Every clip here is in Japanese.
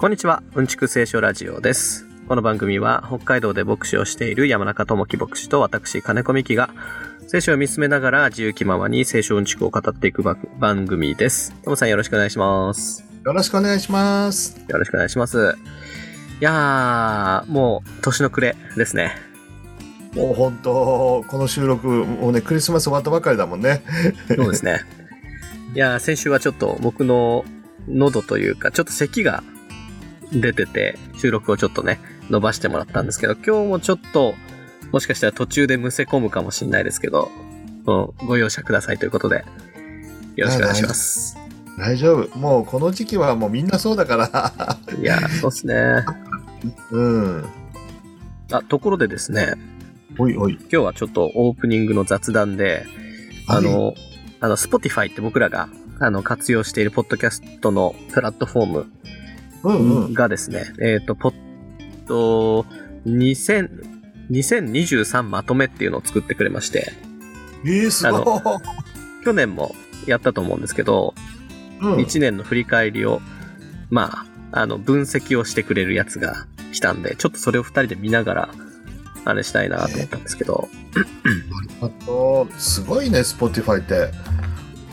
こんにちは、うんちく聖書ラジオです。この番組は北海道で牧師をしている山中智樹牧師と私金子美希が聖書を見つめながら自由気ままに聖書うんちくを語っていく番番組です。トムさんよろしくお願いします。よろしくお願いします。よろしくお願いします。いやー、もう年の暮れですね。もう本当、この収録、もうね、クリスマス終わったばかりだもんね。そうですね。いやー、先週はちょっと僕の喉というか、ちょっと咳が出てて、収録をちょっとね、伸ばしてもらったんですけど、今日もちょっと、もしかしたら途中でむせ込むかもしれないですけど、ご容赦くださいということで、よろしくお願いします。大丈夫。もうこの時期はもうみんなそうだから。いやー、そうですね。うん。あ、ところでですね、おいおい。今日はちょっとオープニングの雑談で、あの、あの、Spotify って僕らが、あの、活用しているポッドキャストのプラットフォームうんうん。がですね、えっ、と、ポッド、2000、2023まとめっていうのを作ってくれまして、えー、すごい。去年もやったと思うんですけど、うん、1年の振り返りを、まあ、あの、分析をしてくれるやつが来たんで、ちょっとそれを2人で見ながら、あれしたいなと思ったんですけど、あと、すごいね、Spotify って。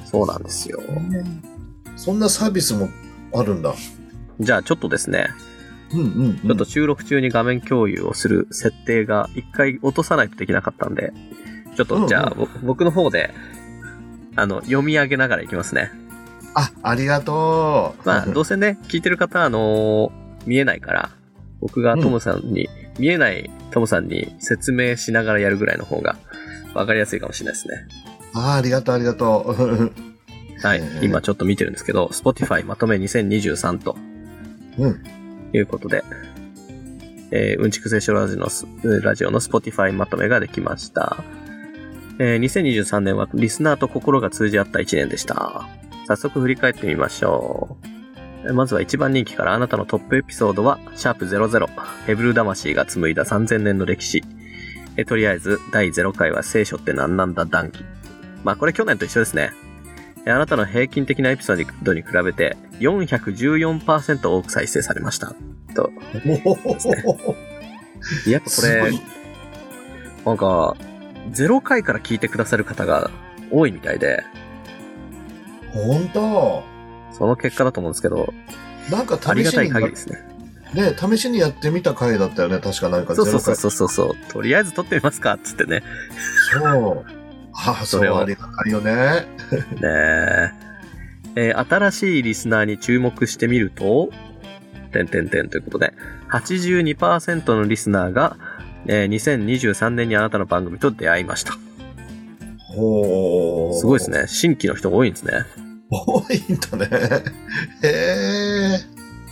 そうなんですよ。そんなサービスもあるんだ。じゃあちょっとですね、うんうん、うん。ちょっと収録中に画面共有をする設定が一回落とさないとできなかったんで、ちょっうんうんとじゃあ、ぼ僕の方で、あの、読み上げながらいきますね。あ、ありがとう。まあ、どうせね、聞いてる方は、あのー見えないから、僕がトムさんに、見えないトムさんに説明しながらやるぐらいの方が分かりやすいかもしれないですね。あありがとう、ありがとう。はい え。ー今ちょっと見てるんですけど、Spotify まとめ2023とうん。いうことで、えーうんちく聖書ラジオのス、ラジオの Spotify まとめができました。えー2023年はリスナーと心が通じ合った1年でした。早速振り返ってみましょう。まずは一番人気からあなたのトップエピソードは、シャープ00、ヘブル魂が紡いだ3000年の歴史。えーとりあえず、第0回は聖書って何なんだ談義。まあこれ去年と一緒ですね。えーあなたの平均的なエピソードに比べて414%多く再生されました。と。やっぱこれなんか、0回から聞いてくださる方が多いみたいで、本当その結果だと思うんですけど、なんかありがい試したに限りですね。ね、試しにやってみた回だったよね、確かなんかそうそうそうそうそうそう。とりあえず撮ってみますかっつってね。回そう。はあ、そそれはありがたいよね。ねえ。えー新しいリスナーに注目してみると、ということで、82%のリスナーが、えー2023年にあなたの番組と出会いました。ほう。すごいです。ね。新規の人が多いんですね。多いんだね。へ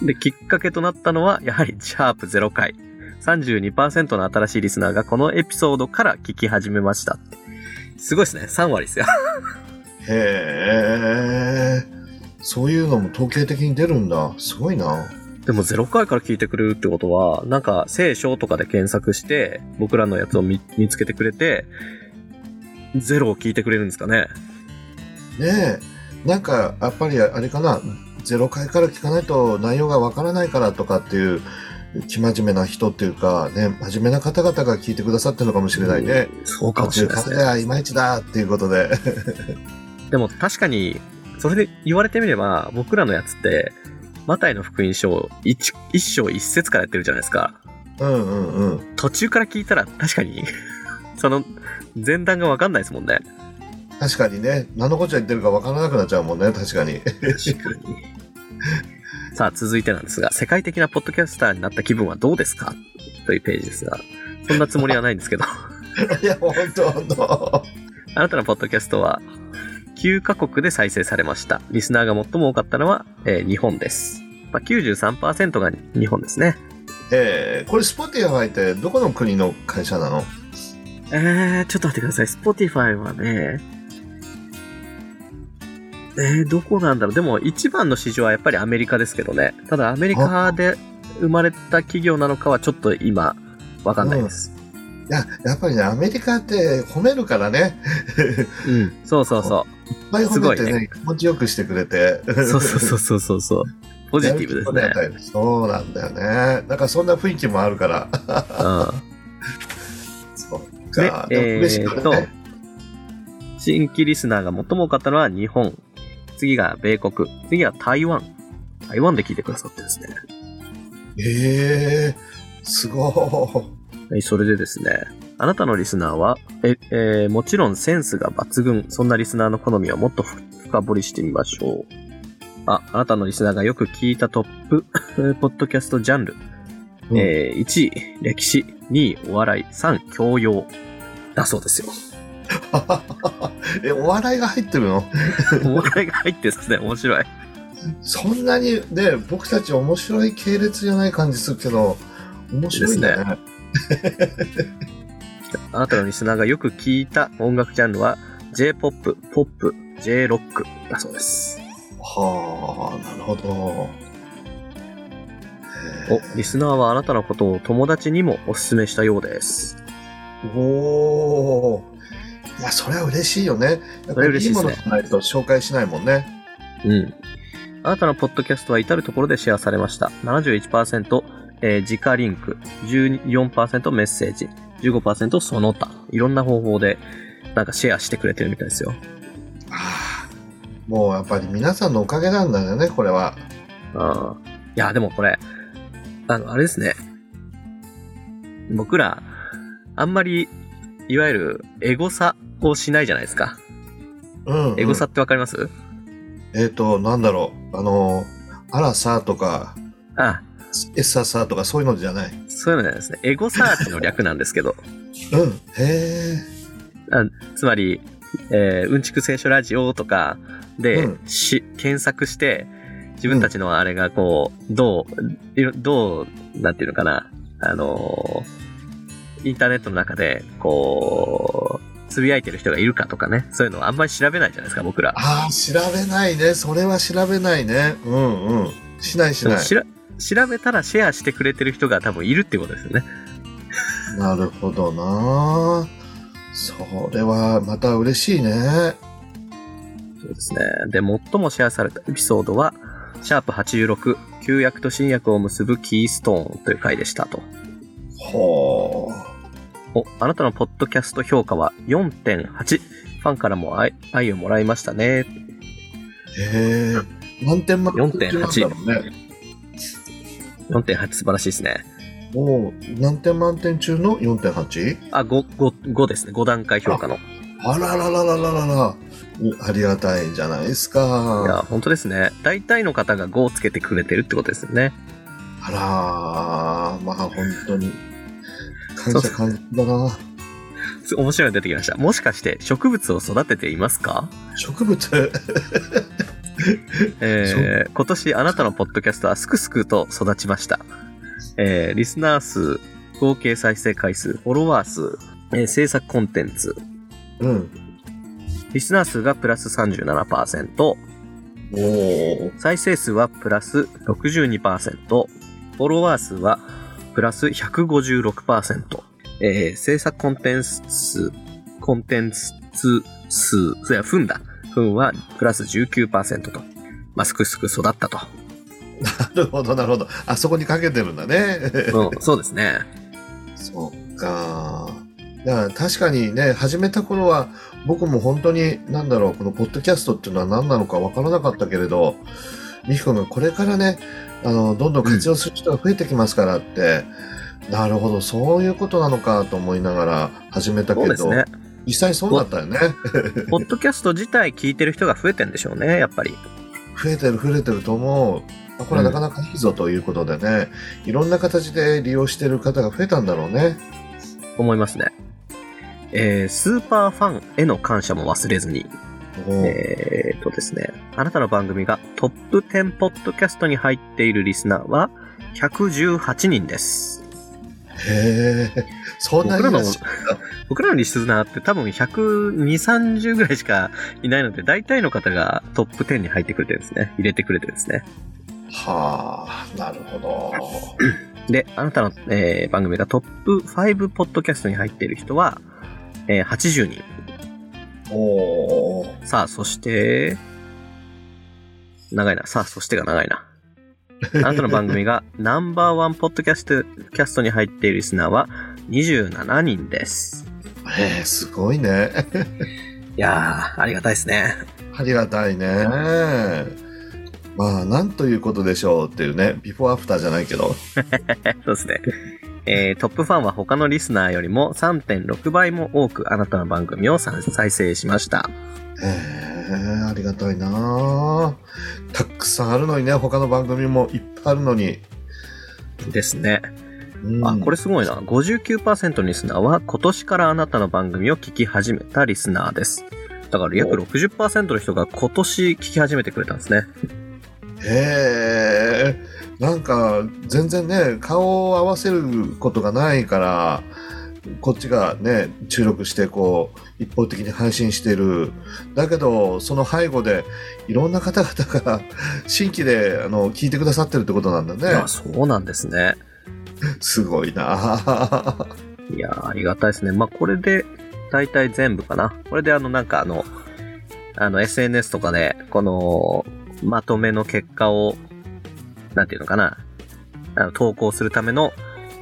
え。で、きっかけとなったのは、やはり、シャープ0回。32%の新しいリスナーがこのエピソードから聞き始めました。すごいですね。3割ですよ。へえ。そういうのも統計的に出るんだ。すごいな。でも0回から聞いてくれるってことは、なんか聖書とかで検索して、僕らのやつを見見つけてくれて、ゼロを聞いてくれるんですかね。ねえ。なんか、やっぱりあれかな。0回から聞かないと内容がわからないからとかっていう、生真面目な人っていうか、ね、真面目な方々が聞いてくださってるのかもしれないね。そうかもしれないね。途中からいまいちだっていうことで。でも確かに、それで言われてみれば、僕らのやつって、マタイの福音書を一一章一節からやってるじゃないですか。うんうんうん。途中から聞いたら確かに、その前段がわかんないですもんね。確かにね、何のこっちゃ言ってるかわからなくなっちゃうもんね、確かに。確かに。さあ、続いてなんですが、世界的なポッドキャスターになった気分はどうですか？というページですが、そんなつもりはないんですけど、いや、ほんとほんと。あなたのポッドキャストは9カ国で再生されました。リスナーが最も多かったのは、えー日本です。まあ、93%が日本ですね。えー、これ、スポティファイってどこの国の会社なの？えー、ちょっと待ってください。Spotify はね、えー、どこなんだろう。でも一番の市場はやっぱりアメリカですけどね。ただアメリカで生まれた企業なのかはちょっと今、わかんないです。いや、やっぱりね、アメリカって褒めるからね。うん。そうそうそいっぱい褒めてすごいね、気持ちよくしてくれて。う。そうそうそうそうそうそう。ポジティブですね。そうなんだよね。なんかそんな雰囲気もあるから。うん そっか。ででも嬉しいよね。新規リスナーが最も多かったのは日本。次が米国。次は台湾。台湾で聞いてくださってですね。ええすごはい、それでですね。あなたのリスナーは、え、えーもちろんセンスが抜群。そんなリスナーの好みをもっとふ深掘りしてみましょう。あ、あなたのリスナーがよく聞いたトップ、ポッドキャストジャンル。い。えー1位、歴史。2位、お笑い。3、教養。だそうですよ。え、お笑いが入ってるの？お笑いが入ってですね、面白い。そんなに、ね、僕たち面白い系列じゃない感じするけど、面白いね。です あなたのリスナーがよく聞いた音楽ジャンルは J-POP、POP、J-ROCK だそうです。はあ、なるほど。お、リスナーはあなたのことを友達にもお勧めしたようです。おおー。いや、それは嬉しいよね。やっぱりいいものじゃないと紹介しないもんね。うん。あなたのポッドキャストは至るところでシェアされました。71%、えー、直リンク、14%メッセージ、15%その他。いろんな方法で、なんかシェアしてくれてるみたいですよ。ああ。もうやっぱり皆さんのおかげなんだよね、これは。あーいや、でもこれ、あの、あれですね。僕ら、あんまり、いわゆる、エゴサをしないじゃないですか。うん、うん。エゴサってわかります、えっ、と、なんだろう。あの、あらさとか、あ、エッサさとかそういうのじゃない。そういうのじゃないですね。エゴサーチの略なんですけど。うん。へえ。つまり、えーうんちく聖書ラジオとかで、うんし、検索して、自分たちのあれがこう、どう、どう、なんていうのかな、あのーインターネットの中で、こう、つぶやいてる人がいるかとかね、そういうのはあんまり調べないじゃないですか、僕ら。ああ、調べないね。それは調べないね。うんうん。しないしない。調べたらシェアしてくれてる人が多分いるってことですよね。なるほどな。それはまた嬉しいね。そうですね。で、最もシェアされたエピソードは、シャープ86、旧約と新約を結ぶキーストーンという回でしたと。ほう。お、あなたのポッドキャスト評価は4.8。ファンからも愛愛をもらいましたね。へえ。何点満点4.8ね。4.8素晴らしいですね。もう、何点満点中の 4.8? あ、5、5、5ですね。5段階評価の。いあららららららら。ありがたいじゃないですや、か。本当ですね。大体の方が5をつけてくれてるってことですよね。あらまあ本当に。感謝感謝だな。面白いの出てきました。もしかして植物を育てていますか？植物？えー今年あなたのポッドキャストはすくすくと育ちました。えーリスナー数、合計再生回数、フォロワー数、えー制作コンテンツ、うん。リスナー数がプラス37%、おー。再生数はプラス62%、フォロワー数はプラス156%、えー制作コンテンツ数、コンテンツ数、それは分だ。分はプラス19%と。まあ、すくすく育ったと。なるほど、なるほど。あそこにかけてるんだね。うん、そうですね。そっか。確かにね、始めた頃は、僕も本当に、なんだろう、このポッドキャストっていうのは何なのかわからなかったけれど、ミヒコがこれからね、あの、どんどん活用する人が増えてきますからって、なるほど、そういうことなのかと思いながら始めたけど、ね。実際そうだったよね。ポッドキャスト自体聞いてる人が増えてんでしょうね、やっぱり。増えてる増えてると思う。あこれはなかなかいいぞということでね、いろんな形で利用してる方が増えたんだろうね。思いますね。えー、スーパーファンへの感謝も忘れずに。えーとですね、あなたの番組がトップ10ポッドキャストに入っているリスナーは118人です。へえ、そんなにいらっしゃる僕らのリスナーって多分120、30ぐらいしかいないので、大体の方がトップ10に入ってくれてるんですね。入れてくれてるんですね。はあ、なるほど。で、あなたの、えー番組がトップ5ポッドキャストに入っている人は、えー80人。おーさあ、そして、長いな。さあ、そしてが長いな。あ なたの番組がナンバーワンポッドキャストキャストに入っているリスナーは27人です。えー、すごいね。いやー、ありがたいですね。ありがたいね。まあ、なんということでしょうっていうね、ビフォーアフターじゃないけど。そうですね。えートップファンは他のリスナーよりも3.6倍も多くあなたの番組を再再生しました。えー、ありがたいなたくさんあるのにね、他の番組もいっぱいあるのに。ですね。うん、あ、これすごいな。59%のリスナーは今年からあなたの番組を聞き始めたリスナーです。だから約60%の人が今年聞き始めてくれたんですね。へえ、なんか、全然ね、顔を合わせることがないから、こっちがね、注力して、こう、一方的に配信してる。だけど、その背後で、いろんな方々が、新規で、あの、聞いてくださってるってことなんだねあ、。そうなんですね。すごいないやー、ありがたいですね。まあ、これで、大体全部かな。これであの、なんかあの、あの、SNS とかで、この、まとめの結果を、なんていうのかな、あの投稿するための、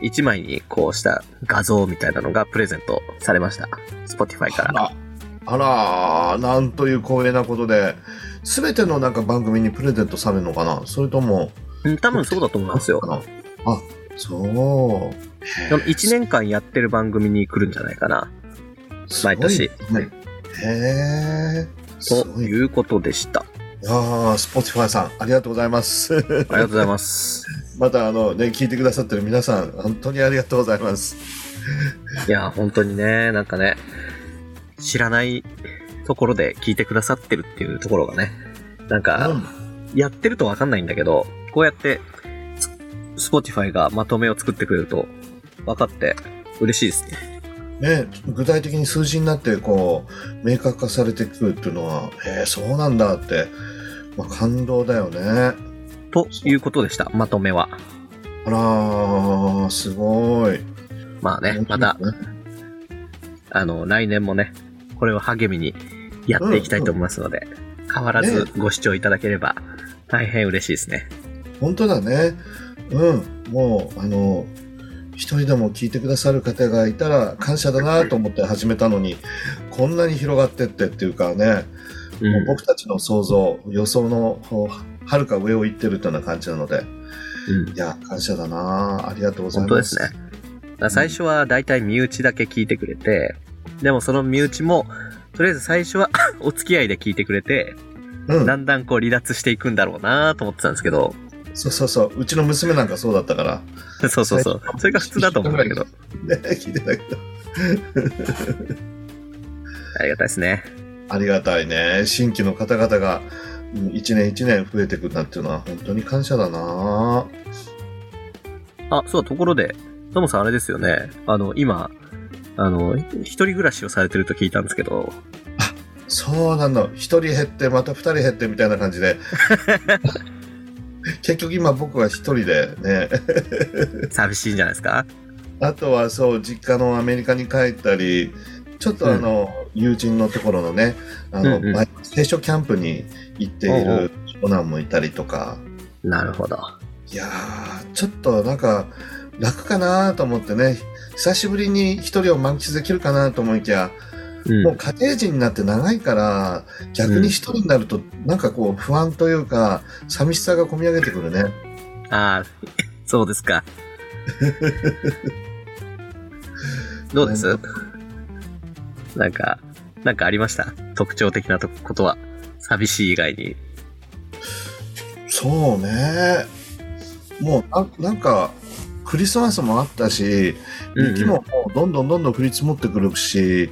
一枚にこうした画像みたいなのがプレゼントされました。Spotify から。あら、あら、なんという光栄なことで、すべてのなんか番組にプレゼントされるのかな？それとも、うん、多分そうだと思いますよ。あ、そう。その1年間やってる番組に来るんじゃないかな。毎年ねへえ。ということでした。やー、スポティファイさん、ありがとうございます。ありがとうございます。また、あの、ね、聞いてくださってる皆さん、本当にありがとうございます。いや、本当にね、なんかね、知らないところで聞いてくださってるっていうところがね、なんか、うんやってるとわかんないんだけど、こうやって、ス Spotify がまとめを作ってくれると、分かって嬉しいですね。ね、具体的に数字になって、こう、明確化されてくるっていうのは、えー、そうなんだって、まあ、感動だよね。ということでした、まとめは。あらー、すごい。まあね、また、あの、来年もね、これを励みにやっていきたいと思いますので、変わらずご視聴いただければ大変嬉しいですね。本当だね。うん。もう、あの、一人でも聞いてくださる方がいたら感謝だなと思って始めたのに、こんなに広がってってっていうかね、うん僕たちの想像、予想のはるか上を行ってるというような感じなので、うんいや、感謝だなありがとうございます。本当ですね。最初は大体身内だけ聞いてくれて、でもその身内も、とりあえず最初は お付き合いで聞いてくれて、うんだんだんこう離脱していくんだろうなと思ってたんですけど、そうそうそう。うちの娘なんかそうだったから。そうそうそう。それが普通だと思うんだけど、ね、聞いてたけど。ありがたいですね。ありがたいね。新規の方々がうん一年一年増えていくなんていうのは本当に感謝だなあ、そう、ところで、トモさんあれですよね。あの、今、あの、一人暮らしをされてると聞いたんですけど、そうなの。一人減って、また二人減ってみたいな感じで。結局今僕は一人でね。寂しいんじゃないですか？あとはそう、実家のアメリカに帰ったり、ちょっとあの、友人のところのね、あの、うんうん聖書キャンプに行っている長男もいたりとか、なるほど。いやー、ちょっとなんか楽かなと思ってね、久しぶりに一人を満喫できるかなと思いきや、うん。もう家庭人になって長いから、逆に一人になると、なんかこう不安というか、寂しさが込み上げてくるね。ああ、そうですか。どうです？なんか、なんかありました？特徴的なとことは？寂しい以外に。そうね。もうな、なんか、クリスマスもあったし、雪ももうどんどんどんどん降り積もってくるし、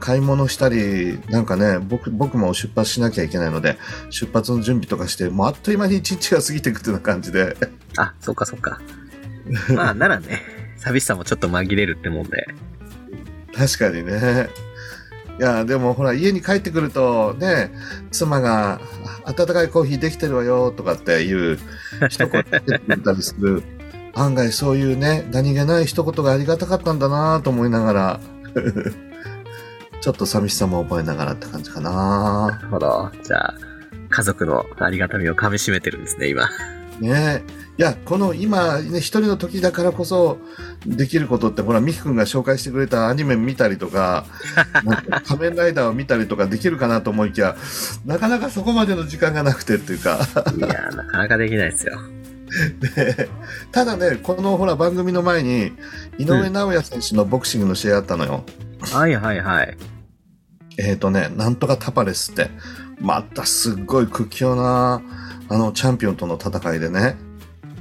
買い物したり、なんかね、僕、僕も出発しなきゃいけないので、出発の準備とかして、もうあっという間に一日が過ぎていくっていうような感じで。あ、そっかそっか。まあ、ならね、寂しさもちょっと紛れるってもんで。確かにね。いや、でもほら、家に帰ってくると、ね、妻が、あ温かいコーヒーできてるわよ、とかっていう一言言ってくれたりする。案外そういうね、何気ない一言がありがたかったんだなと思いながら、ちょっと寂しさも覚えながらって感じかななるほど。じゃあ、家族のありがたみを噛み締めてるんですね、今。ねいや、この今、ね、一人の時だからこそできることって、ほら、ミキ君が紹介してくれたアニメ見たりとか、か仮面ライダーを見たりとかできるかなと思いきや、なかなかそこまでの時間がなくてっていうか、いやー、なかなかできないですよ。でただね、このほら番組の前に、井上尚弥選手のボクシングの試合あったのよ。はいはいはい。えっ、とね、なんとかタパレスって、またすっごい屈強な、あの、チャンピオンとの戦いでね、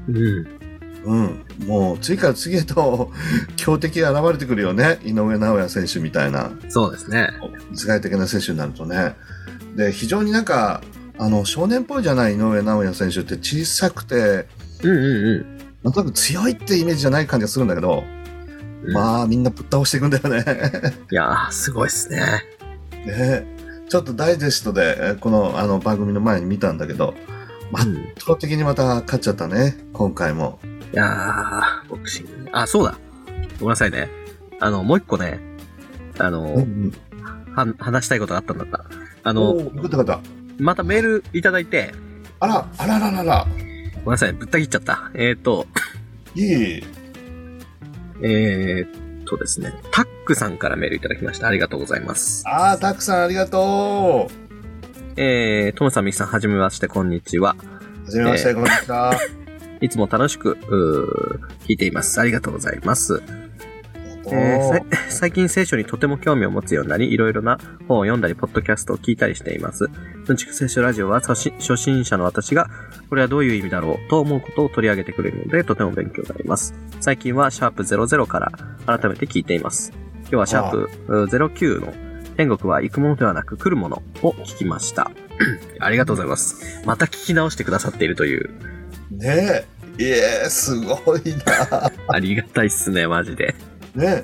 うん。うん、もう次から次へと強敵が現れてくるよね、井上尚弥選手みたいな、そうですね。世界的な選手になるとね。で、非常になんか、あの、少年っぽいじゃない井上尚弥選手って小さくて、うんうんなんとなく強いってイメージじゃない感じがするんだけど、うん。まあみんなぶっ倒していくんだよね。いやー、すごいっすね。ねちょっとダイジェストで、えーこのあの番組の前に見たんだけど、圧倒的にまた勝っちゃったね、今回も。やー、ボクシングね。あ、そうだ。ごめんなさいね。あの、もう一個ね、あの、うんは、話したいことがあったんだった。あうん、の。またメールいただいて、あら、あらららら。ごめんなさい、ぶった切っちゃった。えっ、ー、と、いい。えー、っとですね、タックさんからメールいただきました。ありがとうございます。ああ、たくさんありがとう。えー、トムさん、ミキさん、はじめまして、こんにちは。はじめまして、えーこんにちは。いつも楽しく、うー聞いています。ありがとうございます。えー 最近聖書にとても興味を持つようになり、いろいろな本を読んだり、ポッドキャストを聞いたりしています。うんちく聖書ラジオは初心初心者の私が、これはどういう意味だろうと思うことを取り上げてくれるので、とても勉強になります。最近はシャープ00から改めて聞いています。今日はシャープう09の天国は行くものではなく来るものを聞きました。ありがとうございます。また聞き直してくださっているという、ねえ。いえ、すごいな。ありがたいっすね、マジで。ねえ。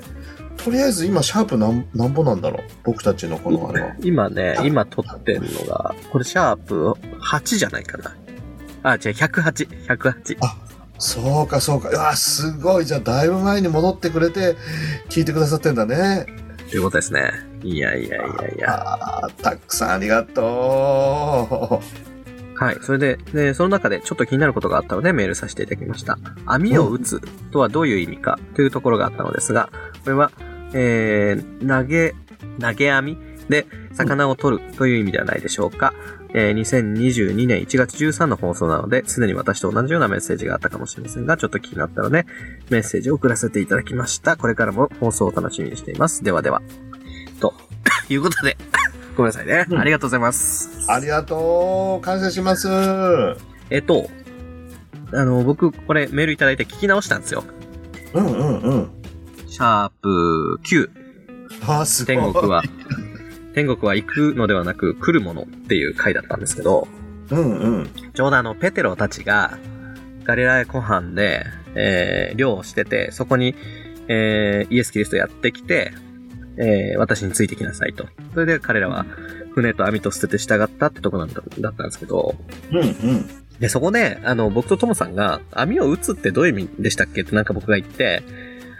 とりあえず今、シャープなんなんぼなんだろう？僕たちのこのあれは。今ね、今撮ってんのが、これシャープ8じゃないかな。あ、違う、108、108。そうか、そうか。うわ、すごい。じゃあ、だいぶ前に戻ってくれて、聞いてくださってんだね。ということですね。いやいやいやいや。たくさんありがとはい。それで、で、その中でちょっと気になることがあったのでメールさせていただきました。網を打つとはどういう意味かというところがあったのですが、これは、えー、投げ、投げ網で魚を取るという意味ではないでしょうか。えー2022年1月13の放送なので、すでに私と同じようなメッセージがあったかもしれませんが、ちょっと気になったので、メッセージを送らせていただきました。これからも放送を楽しみにしています。ではでは。と いうことで、ごめんなさいね。うんありがとうございます。う。ありがとう。感謝します。えっと、あの、僕、これメールいただいて聞き直したんですよ。うんうんうん。シャープ9。あーすごい。天国は、天国は行くのではなく来るものっていう回だったんですけど、うんうん。ちょうどあの、ペテロたちが、ガリラヤ湖畔で、えー、漁をしてて、そこに、えー、イエス・キリストやってきて、えー、私についてきなさいと。それで彼らは、船と網と捨てて従ったってとこなんだだったんですけど、うんうん。で、そこで、あの、僕とトモさんが、網を打つってどういう意味でしたっけってなんか僕が言って、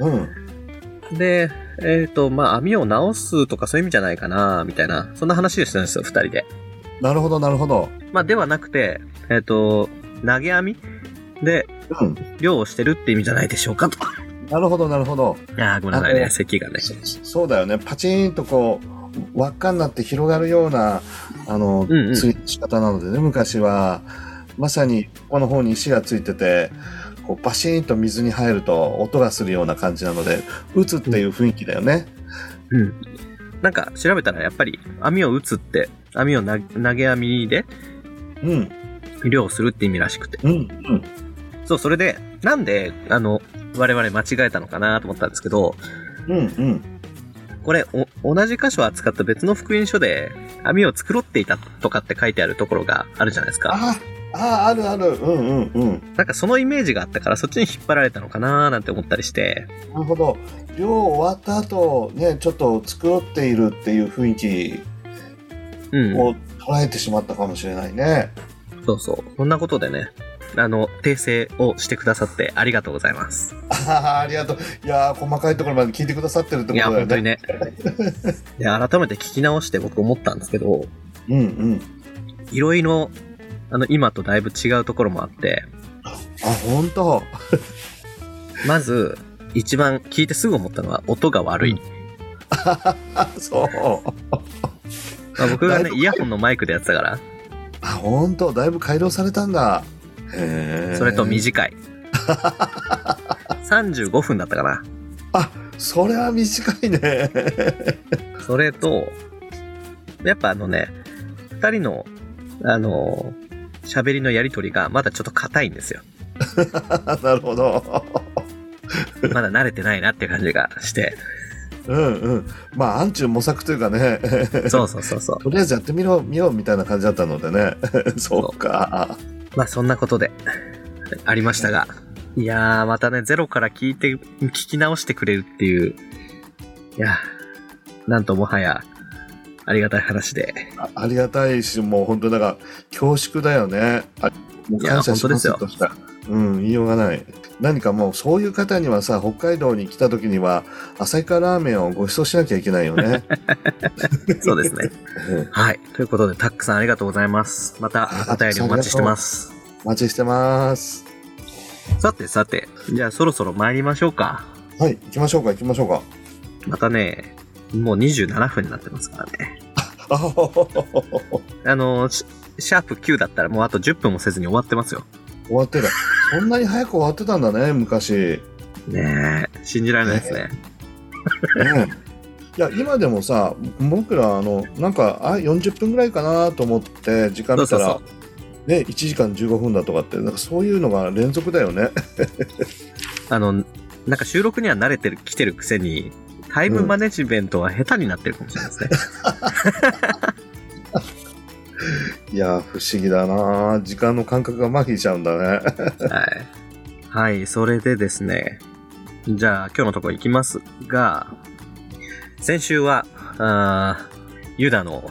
うん。で、えっ、と、まあ、網を直すとかそういう意味じゃないかな、みたいな、そんな話をしたんですよ、二人で。なるほど、なるほど。まあ、ではなくて、えっ、と、投げ網で、うん。漁をしてるって意味じゃないでしょうかと。なるほど、なるほど。いやーごめんなさいね、咳がね。そそうだよね。パチンとこう、輪っかになって広がるような、あの、うんうん釣りの仕方なのでね、昔は、まさにここの方に石がついてて、こうバシーンと水に入ると音がするような感じなので、打つっていう雰囲気だよね。うん。なんか調べたらやっぱり網を打つって、網をな投げ網でうん、漁をするって意味らしくて。うん、うん。そう、それで、なんで、あの、我々間違えたのかなと思ったんですけど、うん、うん。これ、お、同じ箇所を扱った別の福音書で、網を繕っていたとかって書いてあるところがあるじゃないですか。ああ、あるある。うん、うん、うん。なんかそのイメージがあったから、そっちに引っ張られたのかなーなんて思ったりして、なるほど。漁終わった後、ね、ちょっと繕っているっていう雰囲気うん。を捉えてしまったかもしれないね。そうそう。そんなことでね、あの、訂正をしてくださってありがとうございます。ああ、ありがとう。いやー、細かいところまで聞いてくださってるってこといや、だよ本当にね。ね。で、改めて聞き直して僕思ったんですけど、うんうん。いろいろ、あの、今とだいぶ違うところもあって、あ、本当まず、一番聞いてすぐ思ったのは音が悪い。あ、そう。まあ、僕がね、イヤホンのマイクでやってたから、あ、本当だいぶ改良されたんだ。それと短い。35分だったかな。それは短いね。それと、やっぱあのね、二人の、あの、喋りのやりとりがまだちょっと硬いんですよ。なるほど。まだ慣れてないなって感じがして。うんうん。まあ、暗中模索というかね。そうそうそうそう。とりあえずやってみろ、見ようみたいな感じだったのでね。そうか。まあそんなことで、ありましたが。いやー、またね、ゼロから聞いて、聞き直してくれるっていう。いやー、なんともはや、ありがたい話で。あありがたいし、もう本当だから、恐縮だよね。あもう感謝しますいや本とした。うん、言いようがない。何かもう、そういう方にはさ、北海道に来た時には、旭川ラーメンをご馳走しなきゃいけないよね。そうですね。う んはい。ということで、タックさんありがとうございます。また、お便りお待ちしてます。お待ちしてます。さてさて、じゃあそろそろ参りましょうか。はい、行きましょうか、行きましょうか。またね、もう27分になってますからね。あのシャープ9だったらもうあと10分もせずに終わってますよ。終わってた。そんなに早く終わってたんだね、昔。ねえ、信じられないですね。ねいや、今でもさ、僕ら、あの、なんか、あ、40分ぐらいかなと思って、時間見たら、そうそうね、1時間15分だとかって、なんかそういうのが連続だよね。あの、なんか収録には慣れてる、来てるくせに、タイムマネジメントは下手になってるかもしれないですね。いや、不思議だな時間の感覚が麻痺しちゃうんだね。はい。はい、それでですね。じゃあ、今日のところ行きますが、先週は、あーユダの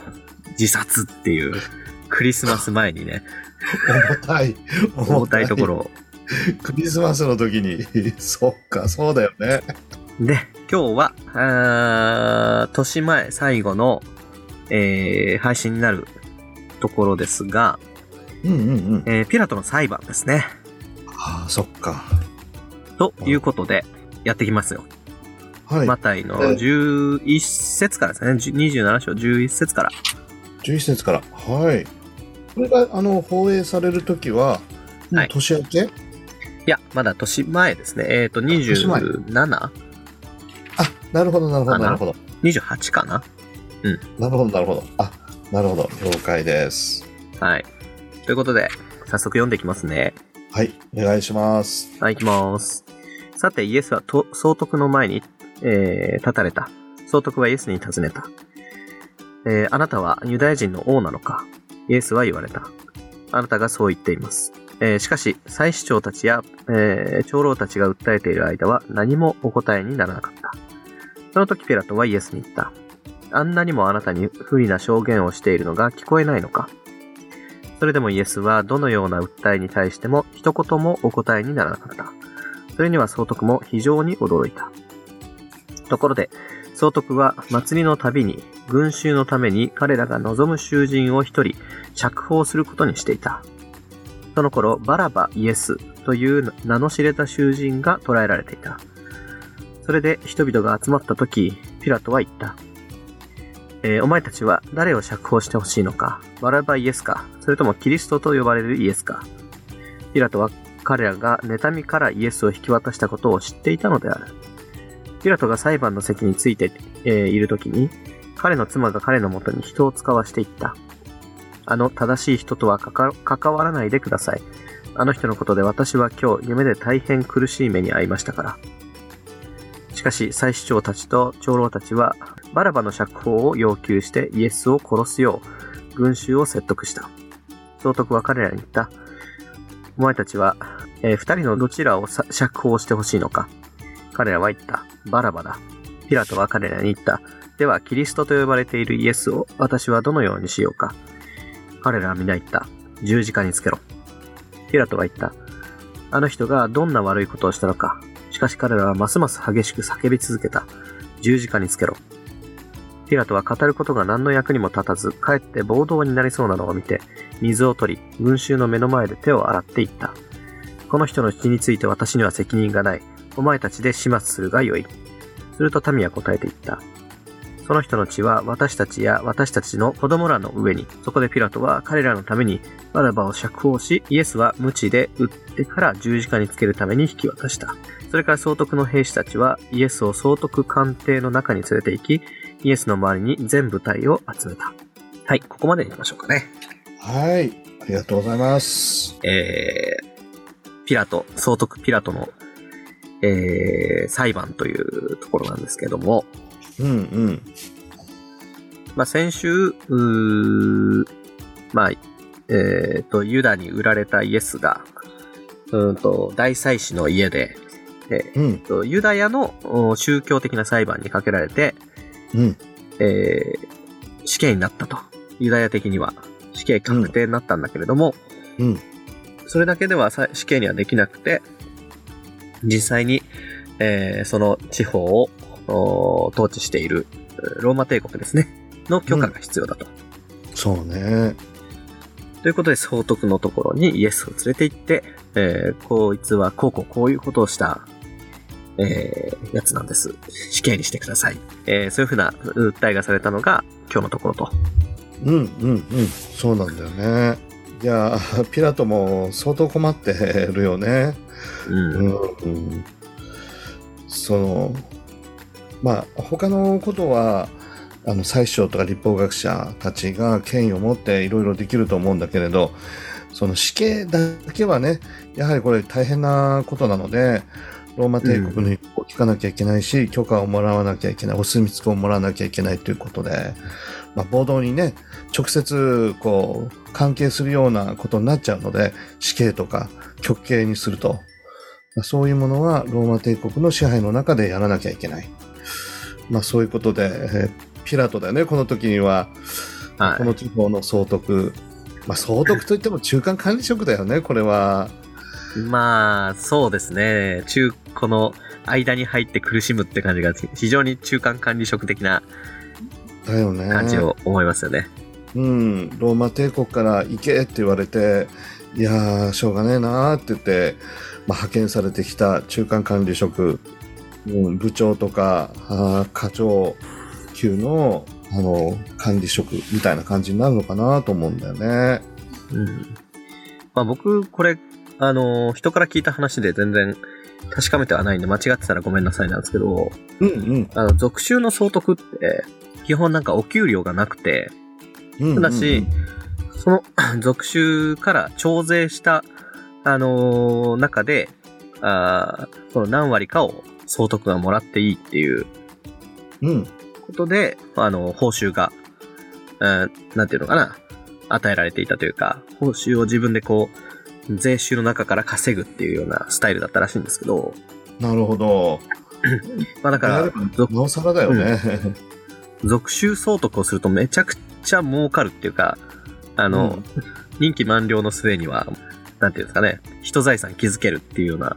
自殺っていう、クリスマス前にね、重たい。重たいところを。クリスマスの時に、そっか、そうだよね。で、今日は、あー年前最後の、えー配信になるところですが、うんうんうん。えーピラトの裁判ですね。ああ、そっか。ということで、やってきますよ。はい。マタイの11節からですね。27章11節から。11節から。はい。これが、あの、放映される時は、もうはい年明け、いや、まだ年前ですね。えっ、と、年前 27?28 あ、なるほど、なるほど、かな？なるほど。かな？なるほど、なるほど。あ、なるほど。了解です。はい。ということで、早速読んでいきますね。はい。お願いします。はい、行きます。さて、イエスはと総督の前に、えー立たれた。総督はイエスに尋ねた。えーあなたはユダヤ人の王なのか？イエスは言われた。あなたがそう言っています。えーしかし、祭司長たちや、えー長老たちが訴えている間は何もお答えにならなかった。その時ピラトはイエスに言った。あんなにもあなたに不利な証言をしているのが聞こえないのか？それでもイエスはどのような訴えに対しても一言もお答えにならなかった。それには総督も非常に驚いた。ところで、総督は祭りのたびに群衆のために彼らが望む囚人を一人釈放することにしていた。その頃、バラバイエスという名の知れた囚人が捕らえられていた。それで人々が集まった時、ピラトは言った。えーお前たちは誰を釈放してほしいのか？バラバイエスか？それともキリストと呼ばれるイエスか？ピラトは彼らが妬みからイエスを引き渡したことを知っていたのである。ピラトが裁判の席について、えーいるときに、彼の妻が彼のもとに人を使わしていった。あの正しい人とは関わらないでください。あの人のことで私は今日夢で大変苦しい目に遭いましたから。しかし、祭司長たちと長老たちは、バラバの釈放を要求してイエスを殺すよう、群衆を説得した。総督は彼らに言った。お前たちは、えー二人のどちらを釈放してほしいのか彼らは言った。バラバだ。ピラトは彼らに言った。では、キリストと呼ばれているイエスを私はどのようにしようか彼らは皆言った。十字架につけろ。ピラトは言った。あの人がどんな悪いことをしたのか。しかし彼らはますます激しく叫び続けた。十字架につけろ。ピラトは語ることが何の役にも立たず、かえって暴動になりそうなのを見て、水を取り、群衆の目の前で手を洗っていった。この人の血について私には責任がない。お前たちで始末するがよい。すると民は答えていった。その人の血は私たちや私たちの子供らの上に、そこでピラトは彼らのためにバラバを釈放し、イエスは鞭で撃ってから十字架につけるために引き渡した。それから総督の兵士たちはイエスを総督官邸の中に連れて行き、イエスの周りに全部隊を集めた。はい、ここまでにしましょうかね。はい。ありがとうございます。えー、ピラト、総督ピラトの、えー、裁判というところなんですけども、うんうん。まあ、先週、うーまあ、えーと、ユダに売られたイエスが、うーんと、大祭司の家で、えうんユダヤのお宗教的な裁判にかけられて、うん。えー死刑になったと。ユダヤ的には死刑確定になったんだけれども、うん。それだけではさ死刑にはできなくて、実際に、えーその地方をお統治しているえーローマ帝国ですね、の許可が必要だと。そうね。ということで、総督のところにイエスを連れて行って、えーこいつはこうこうこういうことをした、えーやつなんです。死刑にしてください。えーそういうふうな訴えがされたのが今日のところと。うんうんうん。そうなんだよね。いや、ピラトも相当困ってるよね。うん。うんうんそのまあ他のことはあの宰相とか立法学者たちが権威を持っていろいろできると思うんだけれどその死刑だけはねやはりこれ大変なことなのでローマ帝国の意向を聞かなきゃいけないし、許可をもらわなきゃいけないお墨付きをもらわなきゃいけないということで、まあ、暴動にね直接こう関係するようなことになっちゃうので死刑とか極刑にするとまあそういうものはローマ帝国の支配の中でやらなきゃいけない。まあそういうことで、えーピラトだよね、この時には、はいこの地方の総督。まあ総督といっても中間管理職だよね、これは。まあ、そうですね。中、この間に入って苦しむって感じが非常に中間管理職的なだよね。感じを思いますよね。うん、ローマ帝国から行けって言われて、いやー、しょうがねえなーって言って、まあ、派遣されてきた中間管理職、うん、部長とか、課長級の、あの、管理職みたいな感じになるのかなと思うんだよね。うん。まあ僕、これ、あの、人から聞いた話で全然確かめてはないんで間違ってたらごめんなさいなんですけど、うんうん。あの、属州の総督って、基本なんかお給料がなくて、ただし、その 属州から徴税した、あのー中で、あーその何割かを総督がもらっていいっていううん。ことで、あの、報酬が、うんなんていうのかな、与えられていたというか、報酬を自分でこう、税収の中から稼ぐっていうようなスタイルだったらしいんですけど、なるほど。まあだから、属なおさらだよね。属州総督をするとめちゃくちゃ儲かるっていうか、あの、任期満了の末には、なんていうんですかね、人財産築けるっていうような、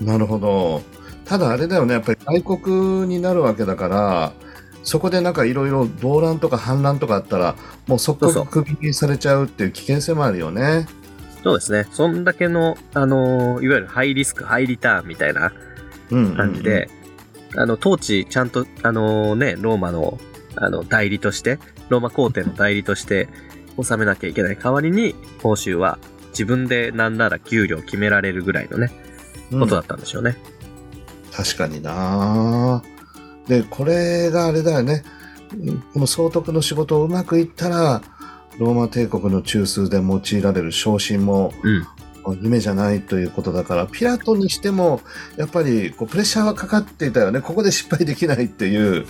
なるほど。ただあれだよね、やっぱり外国になるわけだから、そこでなんかいろいろ動乱とか反乱とかあったら、もう即刻クビにされちゃうっていう危険性もあるよね。そうですね、そんだけの、あの、いわゆるハイリスク、ハイリターンみたいなうん、感じで、あの、統治、ちゃんと、あのね、ローマの、あの、代理として、ローマ皇帝の代理として、納めなきゃいけない代わりに、報酬は自分でなんなら給料決められるぐらいのね、うん、ことだったんでしょうね。確かになで、これがあれだよね。うんこの総督の仕事をうまくいったら、ローマ帝国の中枢で用いられる昇進もうん。夢じゃないということだから、ピラトにしても、やっぱりこうプレッシャーはかかっていたよね。ここで失敗できないっていう。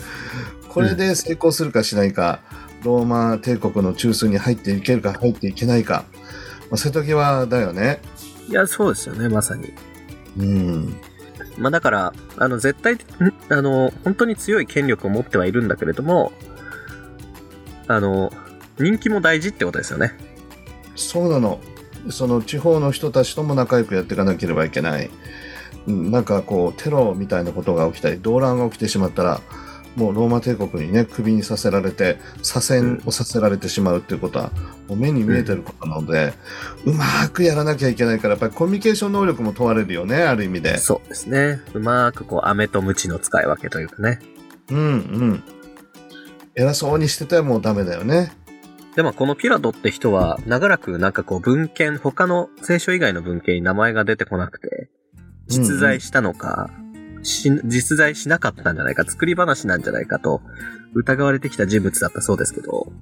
これで成功するかしないか、ローマ帝国の中枢に入っていけるか入っていけないか。まあ、瀬戸際だよね。いや、そうですよね、まさに。うん。まあだから、あの、絶対、あの、本当に強い権力を持ってはいるんだけれども、あの、人気も大事ってことですよね。そうなの。その地方の人たちとも仲良くやっていかなければいけない。なんかこう、テロみたいなことが起きたり、動乱が起きてしまったら、もうローマ帝国にね、首にさせられて、左遷をさせられてしまうっていうことは、もう目に見えてることなので、うまくやらなきゃいけないから、やっぱりコミュニケーション能力も問われるよね、ある意味で。そうですね。うまくこう、飴と鞭の使い分けというかね。うんうん。偉そうにしてたらもうダメだよね。で、まあ、このピラトって人は、長らくなんかこう文献、他の聖書以外の文献に名前が出てこなくて、実在したのか、し実在しなかったんじゃないか、作り話なんじゃないかと疑われてきた人物だったそうですけど、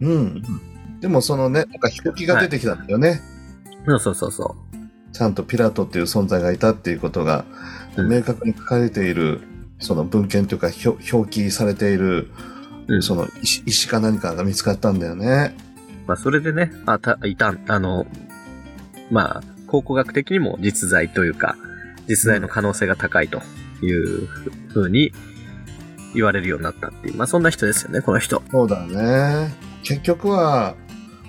うん。でもそのね、なんか表記が出てきたんだよね。そうそうそうそちゃんとピラトっていう存在がいたっていうことが、うん明確に書かれている、その文献というか表表記されている、その石石か何かが見つかったんだよね。まあ、それでね、あ、た、いたん、あの、まあ、考古学的にも実在というか、実在の可能性が高いというふうに言われるようになったっていう、まあ、そんな人ですよね、この人。そうだね。結局は、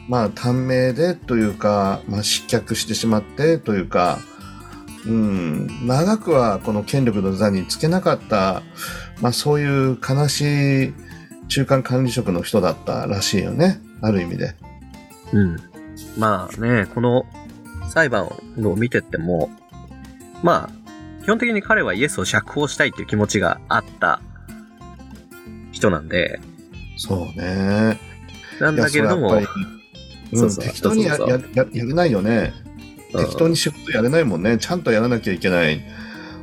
まあ短命でというか、まあ失脚してしまってというか、うん、長くはこの権力の座につけなかった、まあそういう悲しい中間管理職の人だったらしいよね。ある意味で。うん。まあね、この裁判を見てっても、まあ、基本的に彼はイエスを釈放したいっていう気持ちがあった人なんで、そうね。なんだけれども、そ適当にやややれないよね。適当に仕事やれないもんね。ちゃんとやらなきゃいけない。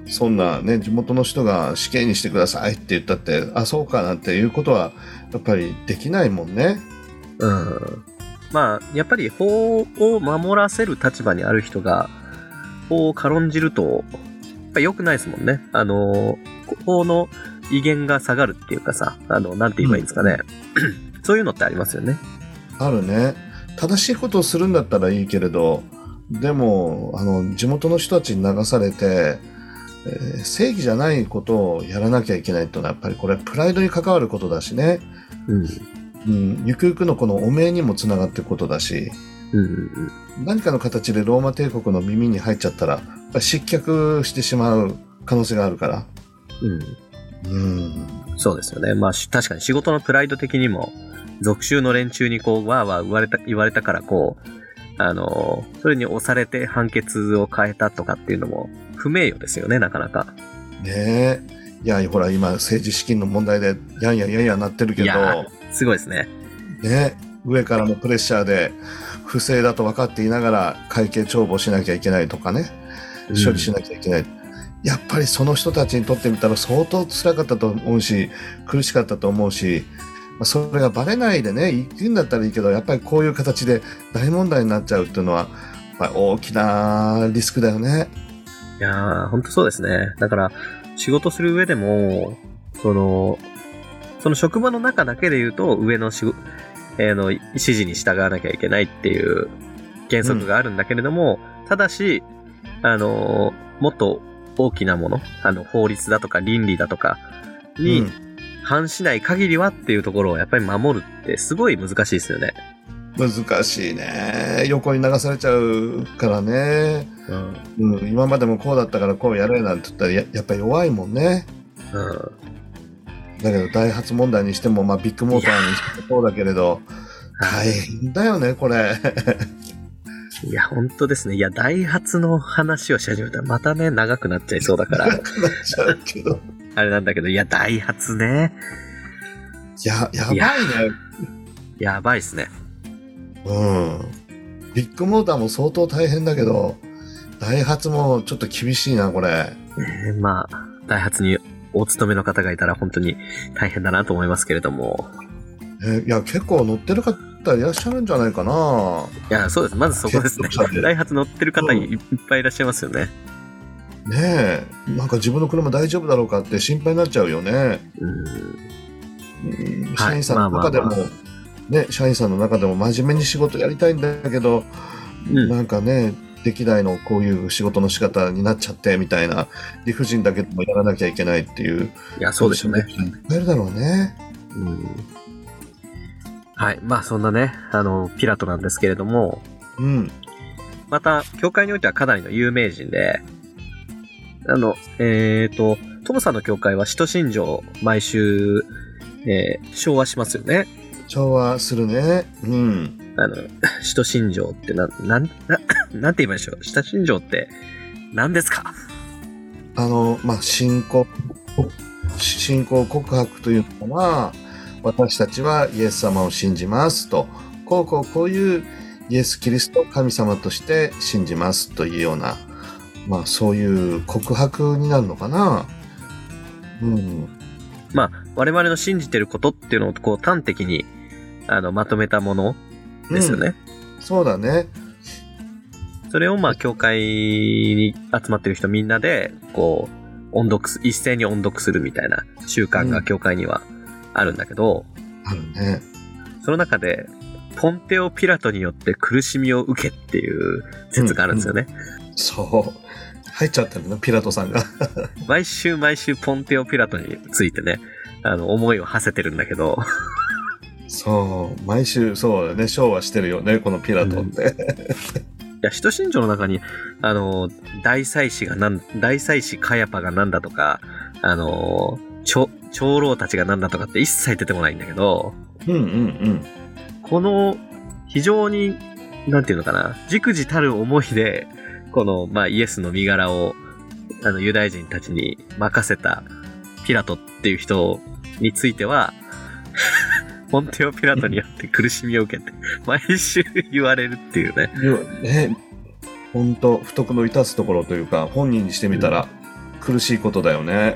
そんなね、地元の人が死刑にしてくださいって言ったって、あ、そうかなんていうことは、やっぱりできないもんね。うん。まあ、やっぱり法を守らせる立場にある人が、法を軽んじると、やっぱ良くないですもんね。あの、法の威厳が下がるっていうかさ、あの、なんて言えばいいんですかね。そういうのってありますよね。あるね。正しいことをするんだったらいいけれど、でも、あの、地元の人たちに流されて、えー正義じゃないことをやらなきゃいけないっていうのは、やっぱりこれ、プライドに関わることだしね。うん。うん、ゆくゆくのこの汚名にもつながっていくことだし、うんうん何かの形でローマ帝国の耳に入っちゃったら、失脚してしまう可能性があるから。うん。うん。うん。そうですよね。まあ、し確かに仕事のプライド的にも、属州の連中にこう、わーわー言われた、言われたからこう、あの、それに押されて判決を変えたとかっていうのも不名誉ですよね、なかなか。ねえ。いや、ほら、今、政治資金の問題で、やんややんやなってるけど、いやすごいですね。ね、上からのプレッシャーで、不正だと分かっていながら、会計帳簿しなきゃいけないとかね、処理しなきゃいけない。やっぱりその人たちにとってみたら相当辛かったと思うし、苦しかったと思うし、まあそれがバレないでね、行くんだったらいいけど、やっぱりこういう形で大問題になっちゃうっていうのは、やっぱり大きなリスクだよね。いやー、ほんとそうですね。だから、仕事する上でも、その、その職場の中だけで言うと、上のしご、えーの、指示に従わなきゃいけないっていう原則があるんだけれども、ただし、あの、もっと大きなもの、あの、法律だとか倫理だとかにうん反しない限りはっていうところをやっぱり守るってすごい難しいですよね。難しいね。横に流されちゃうからね。うん。うん、今までもこうだったからこうやれなんて言ったらややっぱり弱いもんね。うん。だけど、ダイハツ問題にしても、まあ、ビッグモーターにしてもそうだけれど、大変だよね、これ。いや、本当ですね。いや、ダイハツの話をし始めたらまたね、長くなっちゃいそうだから、なくなっちゃうけど。あれなんだけど、いや、ダイハツね。や、やばいね。やばいっすね。うん。ビッグモーターも相当大変だけど、ダイハツもちょっと厳しいな、これ。えーまあ、ダイハツにお勤めの方がいたら本当に大変だなと思いますけれども。えいや、結構乗ってる方いらっしゃるんじゃないかな。いや、そうです。まずそこですねダイハツ乗ってる方いいっぱいいらっしゃいますよね。ねえ。なんか自分の車大丈夫だろうかって心配になっちゃうよね。うん。うん社員さんの中でも、まあまあね、社員さんの中でも真面目に仕事やりたいんだけど、うんなんかね、歴代のこういう仕事の仕方になっちゃってみたいな、理不尽だけどもやらなきゃいけないっていう。いや、そうですよね。いるだろうね。うん。はい。まあ、そんなね、あの、ピラトなんですけれども、うん。また、教会においてはかなりの有名人で、あの、えっ、と、トムさんの教会は使徒信条毎週、えー、昭和しますよね。調和するね。うん。あの、使徒信条ってな、なん、な、なんて言いましょう？使徒信条って何ですか？あの、まあ、信仰、信仰告白というのは、私たちはイエス様を信じますと、こうこうこういうイエス・キリストを神様として信じますというような、まあそういう告白になるのかな？うん。まあ、我々の信じてることっていうのをこう端的に、あの、まとめたものですよね。そうだね。それをまあ、教会に集まってる人みんなで、こう、音読す、一斉に音読するみたいな習慣が教会にはあるんだけど、あるね。その中で、ポンテオ・ピラトによって苦しみを受けっていう説があるんですよね。そう。入っちゃったんだな、ピラトさんが。毎週毎週ポンテオ・ピラトについてね、あの、思いを馳せてるんだけど、そう。毎週、そうだね。昭和してるよね、このピラトって。いや、使徒信条の中に、あの、大祭司がなん、大祭司カヤパがなんだとか、あの、長長老たちがなんだとかって一切出てこないんだけど、うんうんうん。この、非常に、なんていうのかな、熟知たる思いで、この、まあ、イエスの身柄を、あの、ユダヤ人たちに任せたピラトっていう人については、ポンテオ・ピラトによって苦しみを受けて、毎週言われるっていうね。ね、本当不徳の致すところというか、本人にしてみたら苦しいことだよね。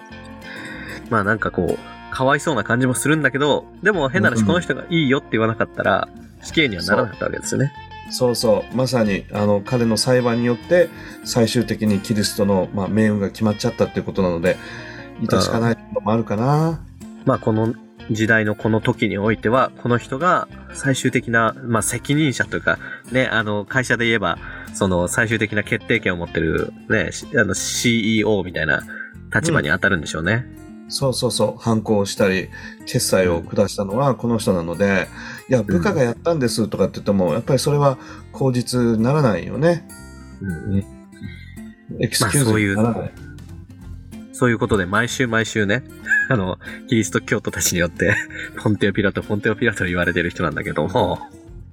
まあなんかこう、かわいそうな感じもするんだけど、でも変な話、うんこの人がいいよって言わなかったら、死刑にはならなかったわけですよね。そうそう、まさに、あの、彼の裁判によって、最終的にキリストの、まあ、命運が決まっちゃったっていうことなので、致しかないところもあるかな。まあこの時代のこの時においては、この人が最終的な、まあ責任者というか、ね、あの、会社で言えば、その最終的な決定権を持ってる、ね、しあの CEO みたいな立場に当たるんでしょうね。そうそうそう、反抗したり、決済を下したのはこの人なので、いや、部下がやったんですとかって言っても、やっぱりそれは口実にならないよね。うんエクスキューズにならない。そういうことで毎週毎週ね、あの、キリスト教徒たちによって、ポンテオピラト、ポンテオピラトと言われてる人なんだけども、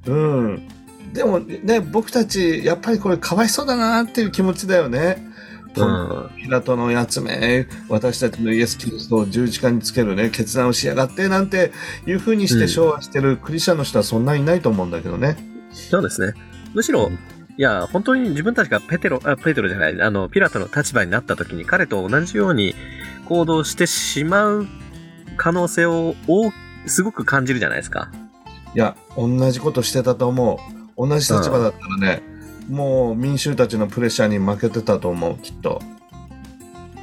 うん。でもね、僕たち、やっぱりこれかわいそうだなっていう気持ちだよね。うん。ピラトのやつめ、私たちのイエス・キリストを十字架につけるね、決断をしやがって、なんていう風にして昭和してるクリスチャンの人はそんなにいないと思うんだけどね。そうですね。むしろ、うんいや、本当に自分たちがペテロ、あ、ペテロじゃない、あの、ピラトの立場になった時に彼と同じように行動してしまう可能性を大すごく感じるじゃないですか。いや、同じことしてたと思う。同じ立場だったらね、もう民衆たちのプレッシャーに負けてたと思う、きっと。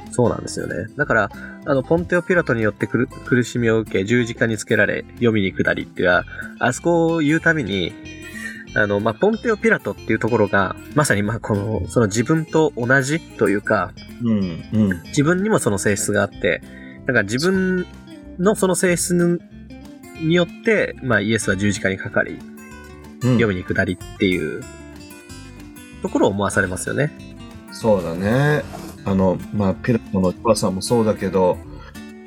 そうなんですよね。だから、あの、ポンテオ・ピラトによって苦苦しみを受け、十字架につけられ、読みに下りっていうのは、あそこを言うたびに、あの、まあ、ポンテオ・ピラトっていうところが、まさに、まあ、この、その自分と同じというか、うん、うん。自分にもその性質があって、だから自分のその性質によって、まあ、イエスは十字架にかかり、うん読みに下りっていうところを思わされますよね。そうだね。あの、まあ、ピラトの弱さもそうだけど、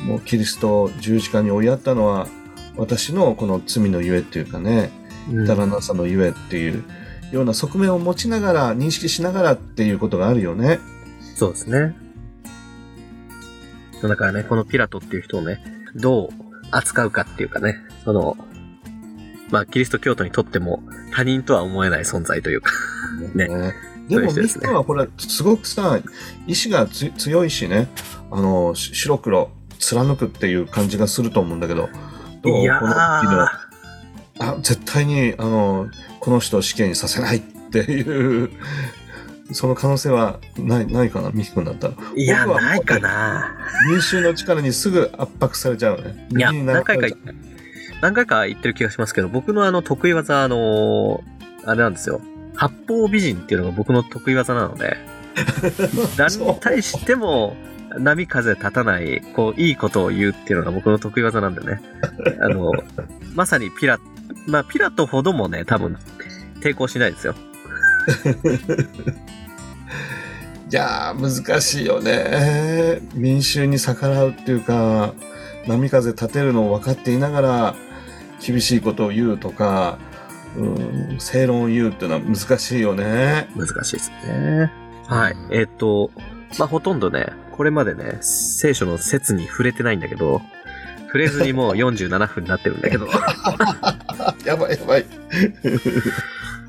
もうキリストを十字架に追いやったのは、私のこの罪のゆえっていうかね、うん。至らなさのゆえっていうような側面を持ちながら、認識しながらっていうことがあるよね。そうですね。だからね、このピラトっていう人をね、どう扱うかっていうかね、その、まあ、キリスト教徒にとっても他人とは思えない存在というか、ねでも、ミそういう人ですねスはほら、すごくさ、意志がつ強いしね、あの、し白黒貫くっていう感じがすると思うんだけど、どうこのあ、絶対に、あの、この人を死刑にさせないっていう、その可能性はない、ないかな、ミキ君だったら。いや、ないかな。民衆の力にすぐ圧迫されちゃうね。いや、何回か何回か言ってる気がしますけど、僕のあの得意技、あのあれなんですよ。八方美人っていうのが僕の得意技なので、誰に対しても波風立たない、こう、いいことを言うっていうのが僕の得意技なんでね。あの、まさにピラ、まあ、ピラトほどもね、多分、抵抗しないですよ。いやー、難しいよね。民衆に逆らうっていうか、波風立てるのを分かっていながら、厳しいことを言うとか、うん、正論を言うっていうのは難しいよね。難しいですね。はい。えっ、と、まあ、ほとんどね、これまでね、聖書の説に触れてないんだけど、触れずにもう 47分になってるんだけど、やばいやばい。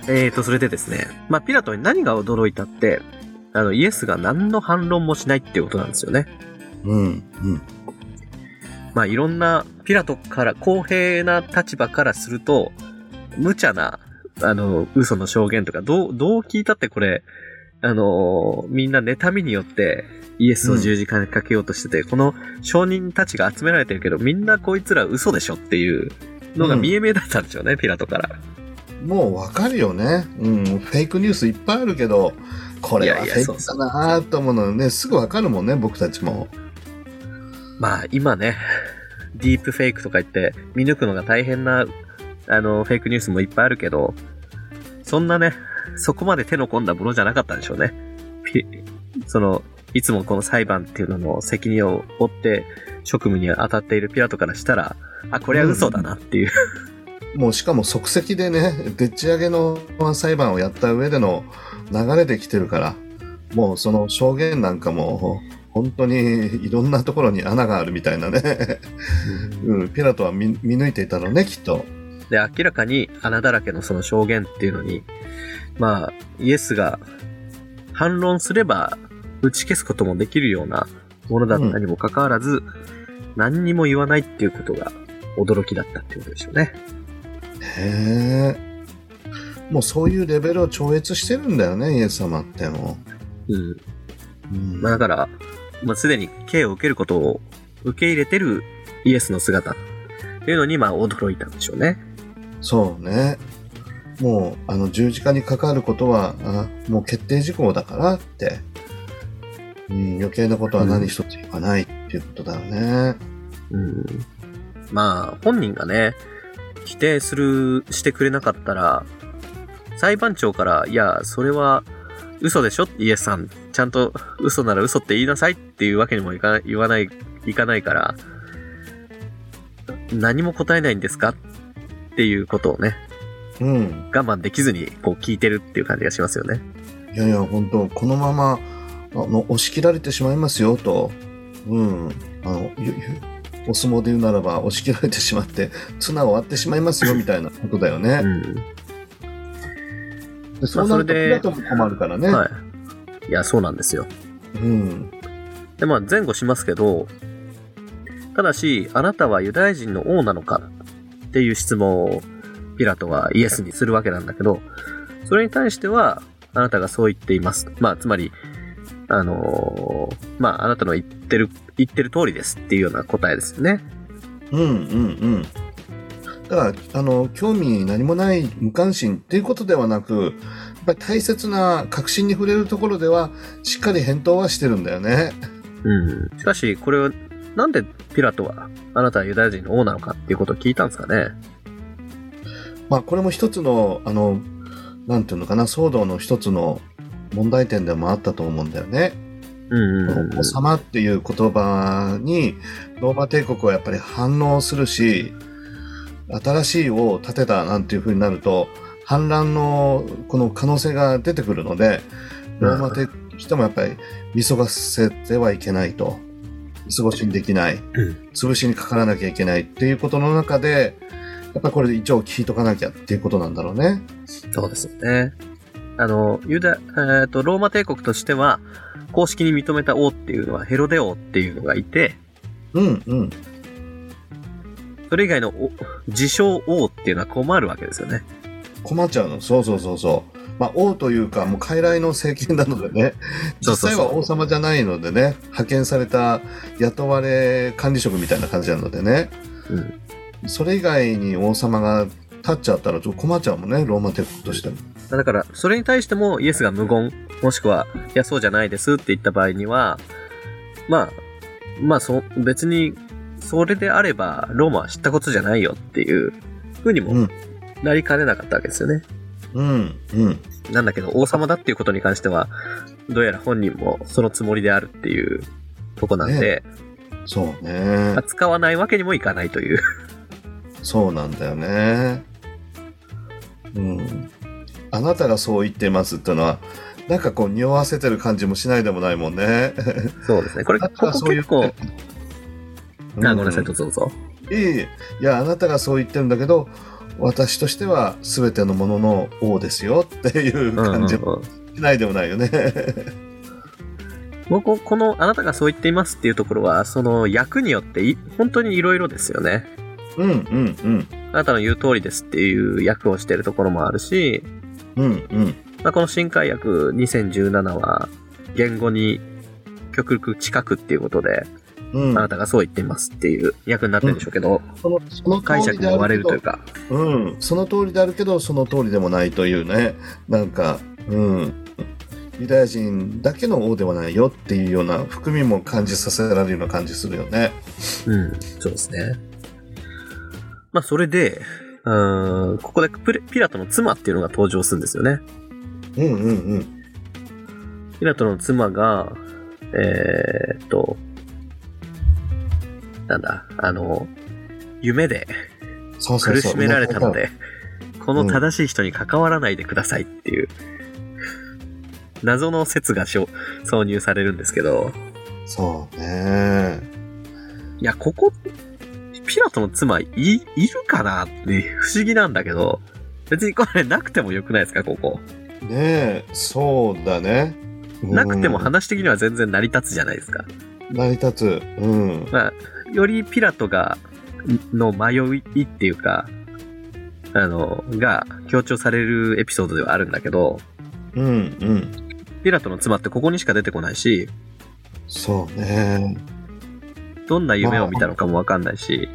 えーと、それでですね、まあ、ピラトに何が驚いたって、あの、イエスが何の反論もしないっていうことなんですよね。うん、うん。まあ、いろんな、ピラトから、公平な立場からすると、無茶な、あの、嘘の証言とか、どう、どう聞いたってこれ、あの、みんな妬みによって、イエスを十字架にかけようとしてて、この証人たちが集められてるけど、みんなこいつら嘘でしょっていうのが見え見えだったんでしょうね、ピラトから。もうわかるよね。うん、フェイクニュースいっぱいあるけど、これはフェイクだなーと思うのね、すぐわかるもんね、僕たちも。まあ、今ね、ディープフェイクとか言って、見抜くのが大変な、あの、フェイクニュースもいっぱいあるけど、そんなね、そこまで手の込んだものじゃなかったんでしょうね。ピその、いつもこの裁判っていうのの責任を負って職務に当たっているピラトからしたら、あ、これは嘘だなっていう。もうしかも即席でね、でっち上げの裁判をやった上での流れで来てるから、もうその証言なんかも、本当にいろんなところに穴があるみたいなね。うん、ピラトは見見抜いていたのね、きっと。で、明らかに穴だらけのその証言っていうのに、まあ、イエスが反論すれば打ち消すこともできるようなものだったにもかかわらず、何にも言わないっていうことが驚きだったっていうことでしょうね。へえ。もうそういうレベルを超越してるんだよね、イエス様ってもうん。う。うんまあだから、まあすでに刑を受けることを受け入れてるイエスの姿っていうのにまあ驚いたんでしょうね。そうね。もう、あの、十字架にかかることは、あもう決定事項だからって。うん、余計なことは何一つ言わないっていうことだよね。うん。まあ、本人がね、否定する、してくれなかったら、裁判長から、いや、それは嘘でしょ？イエスさん。ちゃんと嘘なら嘘って言いなさいっていうわけにもいかない、言わない、いかないから、何も答えないんですか？っていうことをね、うん。我慢できずにこう聞いてるっていう感じがしますよね。いやいや、本当このまま、あの、押し切られてしまいますよ、と。うん。あの、お相撲で言うならば、押し切られてしまって、綱を割ってしまいますよ、みたいなことだようね。ん。でそうなると、も困るからね。はい。いや、そうなんですよ。うん。で、まあ前後しますけど、ただし、あなたはユダヤ人の王なのかっていう質問をピラトはイエスにするわけなんだけど、それに対しては、あなたがそう言っています。まあ、つまり、あのーまあ、あなたの言ってる、言ってる通りですっていうような答えですよね。うんうんうん。だから、あの、興味何もない無関心っていうことではなく、やっぱり大切な確信に触れるところでは、しっかり返答はしてるんだよね。うん。しかし、これは、なんでピラトは、あなたはユダヤ人の王なのかっていうことを聞いたんですかね。まあ、これも一つの、あの、なんていうのかな、騒動の一つの問題点でもあったと思うんだよね。うんうんうん。王様っていう言葉に、ローマ帝国はやっぱり反応するし、新しい王を建てたなんていう風になると、反乱のこの可能性が出てくるので、ローマ帝国としてもやっぱり見過ごせてはいけないと。見過ごしにできない。うん潰しにかからなきゃいけないっていうことの中で、やっぱりこれで一応聞いとかなきゃっていうことなんだろうね。そうですよね。あの、ユダ、えっ、と、ローマ帝国としては、公式に認めた王っていうのはヘロデ王っていうのがいて、うんうん。それ以外のお自称王っていうのは困るわけですよね。困っちゃうの。そうそうそうそう。まあ、王というか、もう傀儡の政権なのでね、実際は王様じゃないのでね、派遣された雇われ管理職みたいな感じなのでね、うん。それ以外に王様が立っちゃったらちょっと困っちゃうもんね、ローマ帝国としても。だから、それに対してもイエスが無言、もしくは、いや、そうじゃないですって言った場合には、まあ、まあ、そ、別に、それであれば、ローマは知ったことじゃないよっていうふうにもうんなりかねなかったわけですよね。うん、うん。なんだけど、王様だっていうことに関しては、どうやら本人もそのつもりであるっていうとこなんで、そうね。使わないわけにもいかないという。そうなんだよね。うん。あなたがそう言ってますってのは、なんかこう匂わせてる感じもしないでもないもんね。そうですね。これ、ここ結構、ってあ、ごめんなさい、うどうぞどうぞ。いいいいや、あなたがそう言ってるんだけど、私としては全てのものの王ですよっていううんうん感じもうんしないでもないよね。僕、この、あなたがそう言っていますっていうところは、その役によってい、本当にいろいろですよね。うんうんうん。あなたの言う通りですっていう役をしてるところもあるし、うんうん。まあ、この新海役2017は、言語に極力近くっていうことで、うん。あなたがそう言っていますっていう役になってるんでしょうけど、そのその解釈も割れるというか、うん、その通りであるけど、その通りでもないというね、なんか、うん、ユダヤ人だけの王ではないよっていうような含みも感じさせられるような感じするよね。うん、そうですね。まあ、それで、うーん、ここでピラトの妻っていうのが登場するんですよね。うんうんうん。ピラトの妻が、えーっと、なんだ、あの、夢で。苦しめられたので、この正しい人に関わらないでくださいっていう、謎の説が挿入されるんですけど、そうね。いや、ここ、ピラトの妻い、いるかなって不思議なんだけど、別にこれなくてもよくないですか、ここ。ねえ、そうだね。うんなくても話的には全然成り立つじゃないですか。成り立つ。うん。まあ、よりピラトが、の迷いっていうか、あの、が強調されるエピソードではあるんだけど、うんうん。ピラトの妻ってここにしか出てこないし、そうね。どんな夢を見たのかもわかんないし、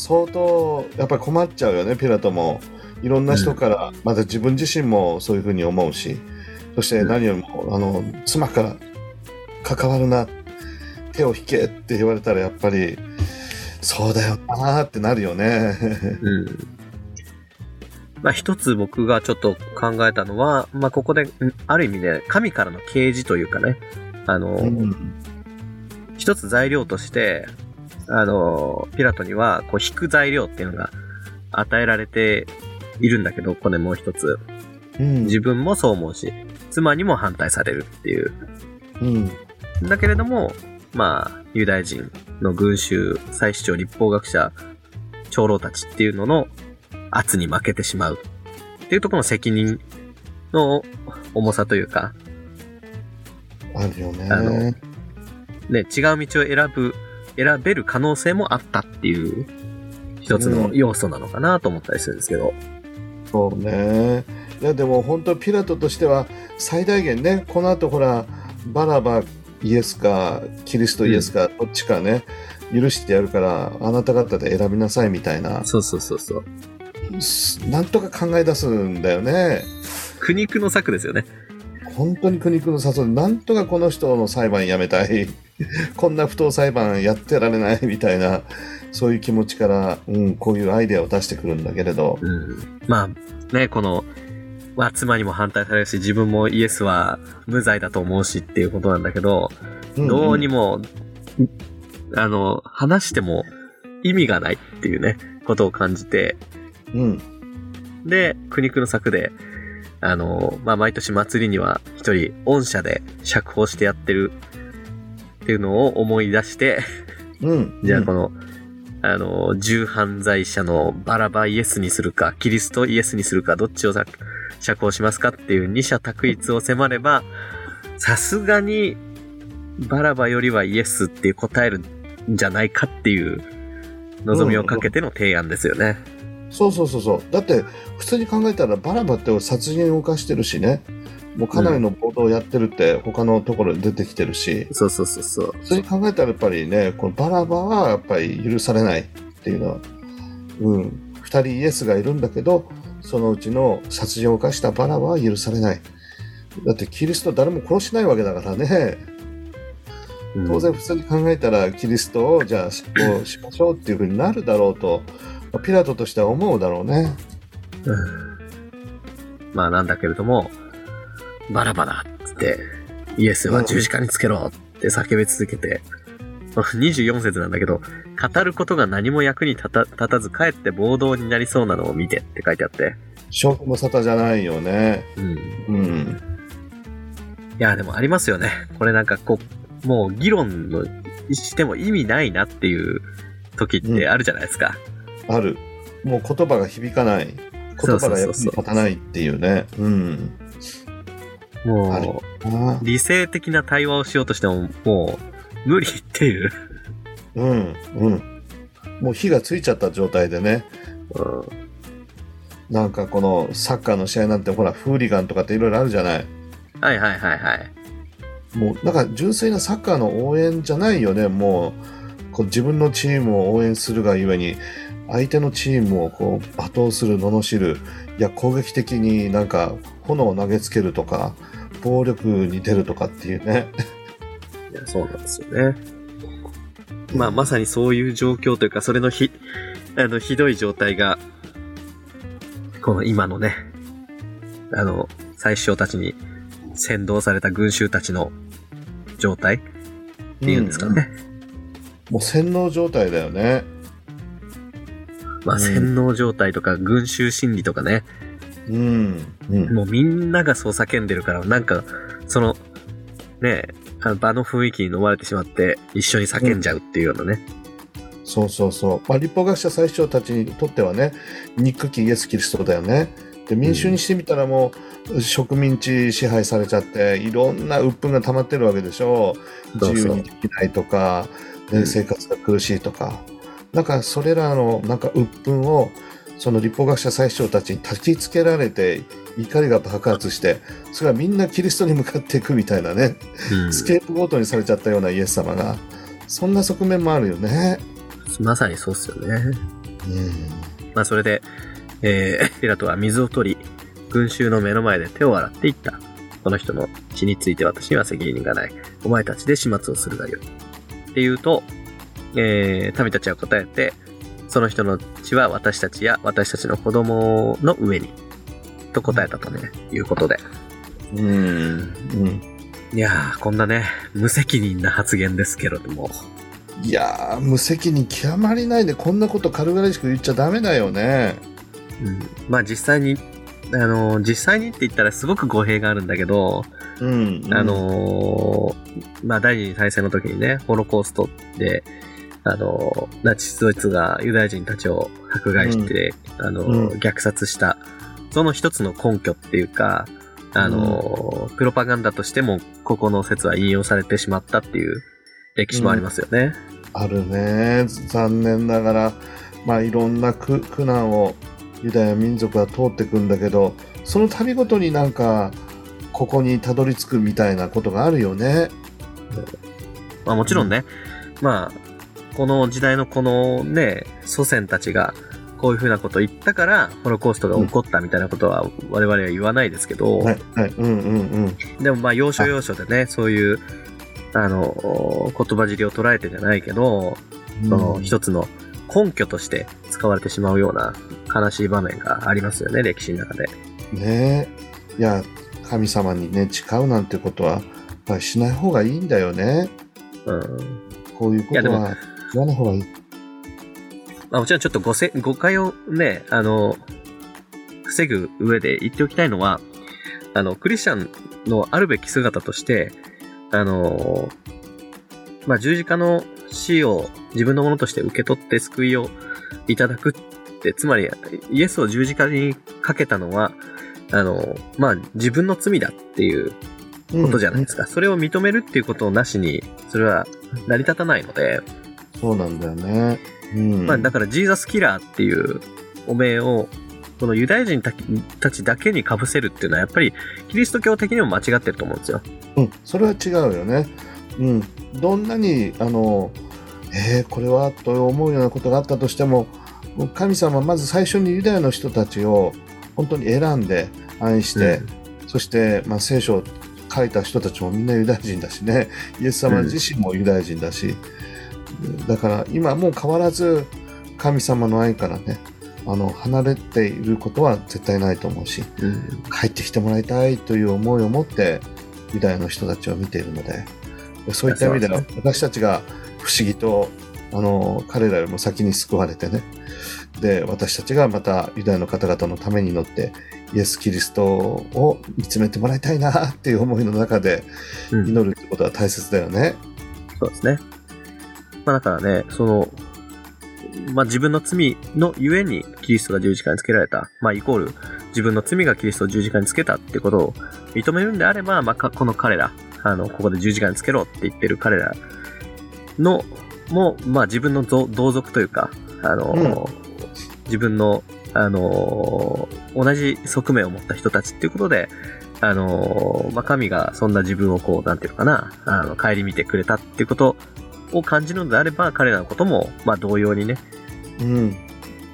相当、やっぱり困っちゃうよね、ピラトも。いろんな人から、また自分自身もそういうふうに思うし、そして何よりも、あの、妻から関わるな、手を引けって言われたらやっぱり、そうだよなーってなるよね。うん。まあ一つ僕がちょっと考えたのは、まあここで、んある意味ね、神からの啓示というかね、あの、うん一つ材料として、あの、ピラトには、こう、引く材料っていうのが与えられているんだけど、これもう一つ。うん自分もそう思うし、妻にも反対されるっていう。うんだけれども、まあ、ユダヤ人の群衆、祭司長、立法学者、長老たちっていうのの圧に負けてしまう。っていうところの責任の重さというか、あるよね。あのね、違う道を選ぶ、選べる可能性もあったっていう、一つの要素なのかなと思ったりするんですけど。そうね。いや、でも本当ピラトとしては最大限ね、この後ほら、バラバイエスか、キリストイエスか、どっちかね、許してやるから、あなた方で選びなさいみたいな、そうそうそうそう。すなんとか考え出すんだよね。苦肉の策ですよね。本当に苦肉の誘い、なんとかこの人の裁判やめたい。こんな不当裁判やってられない みたいな、そういう気持ちから、うん、こういうアイデアを出してくるんだけれど。うん。まあ、ね、この、まあ、妻にも反対されるし、自分もイエスは無罪だと思うしっていうことなんだけど、どうにも。も、あの、話しても意味がないっていうね、ことを感じて、うん。で、苦肉の策で、あの、まあ、毎年祭りには一人、御社で釈放してやってるいうのを思い出して、うん。じゃあこの、あの、重犯罪者のバラバイエスにするか、キリストイエスにするか、どっちをさ釈放しますかっていう二者択一を迫れば、さすがに、バラバよりはイエスっていう答えるんじゃないかっていう望みをかけての提案ですよね。そうそうそうそう。だって、普通に考えたら、バラバって殺人を犯してるしね。もうかなりの暴動をやってるって、他のところで出てきてるし。そうそうそうそう。普通に考えたら、やっぱりね、このバラバはやっぱり許されないっていうのは、うん。二人イエスがいるんだけど、そのうちの殺人を犯したバラバは許されない。だって、キリスト誰も殺しないわけだからね。うん当然普通に考えたら、キリストをじゃあ執行しましょうっていうふうになるだろうと、ピラトとしては思うだろうね。うんまあなんだけれども、バラバだっつって、イエスは十字架につけろって叫び続けて、24節なんだけど、語ることが何も役に立た立たず、かえって暴動になりそうなのを見てって書いてあって。勝負も沙汰じゃないよね。うん。うん。いや、でもありますよね。これなんかこう、もう議論のしても意味ないなっていう時ってあるじゃないですか。ある。もう言葉が響かない。言葉が役に立たないっていうね。うん。もあう、理性的な対話をしようとしても、もう、無理っていう。うん。うん。もう火がついちゃった状態でね。うんなんかこのサッカーの試合なんてほら、フーリガンとかっていろいろあるじゃない。はいはいはいはい。もう、なんか純粋なサッカーの応援じゃないよね。もう、こう自分のチームを応援するがゆえに、相手のチームをこう罵倒する、罵る、いや、攻撃的になんか炎を投げつけるとか、暴力に出るとかっていうね。いや、そうなんですよね。まあ、まさにそういう状況というか、それのひ、あの、ひどい状態が、この今のね、あの、最首相たちに先導された群衆たちの状態っていうんですかね。もう洗脳状態だよね。まあ、うん洗脳状態とか群衆心理とかね、うん。うん。もうみんながそう叫んでるから、なんか、その、ねあの場の雰囲気に飲まれてしまって、一緒に叫んじゃうっていうようなね。そうそうそう。まあ、立法学者最首長たちにとってはね、憎きイエス・キリストだよね。で、民衆にしてみたらもう、植民地支配されちゃって、いろんな鬱憤が溜まってるわけでしょ自由にできないとか、生活が苦しいとか。なんか、それらの、なんか鬱憤を、その立法学者最首長たちに焚きつけられて、怒りが爆発して、それはみんなキリストに向かっていくみたいなね。うんスケープゴートにされちゃったようなイエス様が、そんな側面もあるよね。まさにそうっすよね。うん。まあ、それで、えー、ピラトは水を取り、群衆の目の前で手を洗っていった。この人の血について私には責任がない。お前たちで始末をするがよい。って言うと、えー、民たちは答えて、その人の血は私たちや私たちの子供の上に、と答えたとね、いうことで。うん。うん。いやー、こんなね、無責任な発言ですけれども。いやー、無責任極まりないで、こんなこと軽々しく言っちゃダメだよね。うん、まあ実際に、あのー実際にって言ったらすごく語弊があるんだけど、うん。あ、のーまあ、第二次大戦の時にね、ホロコーストで、あのーナチスドイツがユダヤ人たちを迫害して、あのーうん。虐殺した、その一つの根拠っていうか、あのープロパガンダとしても、ここの説は引用されてしまったっていう歴史もありますよね。あるね。残念ながら、まあ、いろんな苦苦難をユダヤ民族は通っていくんだけど、その度ごとになんか、ここにたどり着くみたいなことがあるよね。まあもちろんね、まあ、この時代のこのね、祖先たちが、こういうふうなことを言ったから、ホロコーストが起こったみたいなことは我々は言わないですけど。でもまあ要所要所でね、そういう、あの、言葉尻を捉えてじゃないけど、その一つの根拠として使われてしまうような悲しい場面がありますよね、歴史の中で。ねえ。いや、神様にね、誓うなんてことは、やっぱりしない方がいいんだよね。うん。こういうことは言わない方がいい。まあもちろんちょっと誤せ誤解をね、あの、防ぐ上で言っておきたいのは、あの、クリスチャンのあるべき姿として、あの、まあ十字架の死を自分のものとして受け取って救いをいただくって、つまりイエスを十字架にかけたのは、あの、まあ自分の罪だっていうことじゃないですか。それを認めるっていうことをなしに、それは成り立たないので、そうなんだよね。うん。まあ、だからジーザスキラーっていうお名を、このユダヤ人たたちだけに被せるっていうのは、やっぱりキリスト教的にも間違ってると思うんですよ。うん、それは違うよね。うん。どんなに、あの、えー、これはと思うようなことがあったとしても、神様はまず最初にユダヤの人たちを本当に選んで愛して、そして、まあ、聖書を書いた人たちもみんなユダヤ人だしね、イエス様自身もユダヤ人だし、だから今もう変わらず神様の愛からね、あの、離れていることは絶対ないと思うし、うん帰ってきてもらいたいという思いを持ってユダヤの人たちを見ているので、でそういった意味では私たちが不思議と、あの、彼らよりも先に救われてね、で、私たちがまたユダヤの方々のために乗って、イエス・キリストを見つめてもらいたいなっていう思いの中でうん祈るってことは大切だよね。そうですね。まあだからね、その、まあ自分の罪のゆえにキリストが十字架につけられた。まあイコール自分の罪がキリストを十字架につけたってことを認めるんであれば、まあかこの彼ら、あの、ここで十字架につけろって言ってる彼らの、も、まあ自分の同同族というか、あの、自分の、あの、同じ側面を持った人たちっていうことで、あの、まあ、神がそんな自分をこう、なんていうのかな、あの、顧みてくれたっていうことを感じるのであれば、彼らのことも、まあ、同様にね、うん。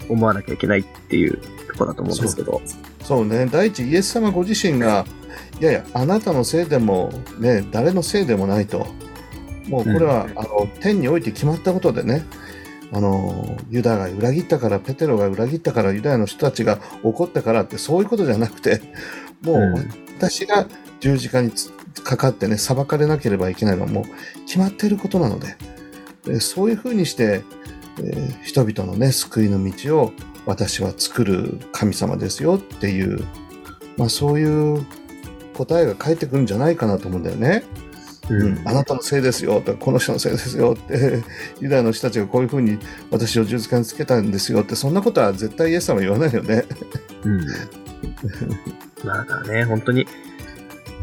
思わなきゃいけないっていうところだと思うんですけど。そうね。第一、イエス様ご自身が、いやいや、あなたのせいでも、ね、誰のせいでもないと。もうこれは、あの、天において決まったことでね、あの、ユダが裏切ったから、ペテロが裏切ったから、ユダヤの人たちが怒ったからって、そういうことじゃなくて、もう、うん私が十字架につかかってね、裁かれなければいけないのはもう決まっていることなので、でそういうふうにして、えー人々のね、救いの道を私は作る神様ですよっていう、まあそういう答えが返ってくるんじゃないかなと思うんだよね。うん、あなたのせいですよとか、この人のせいですよって、ユダヤの人たちがこういうふうに私を十字架につけたんですよって、そんなことは絶対イエス様は言わないよね。うん。まあね、本当に、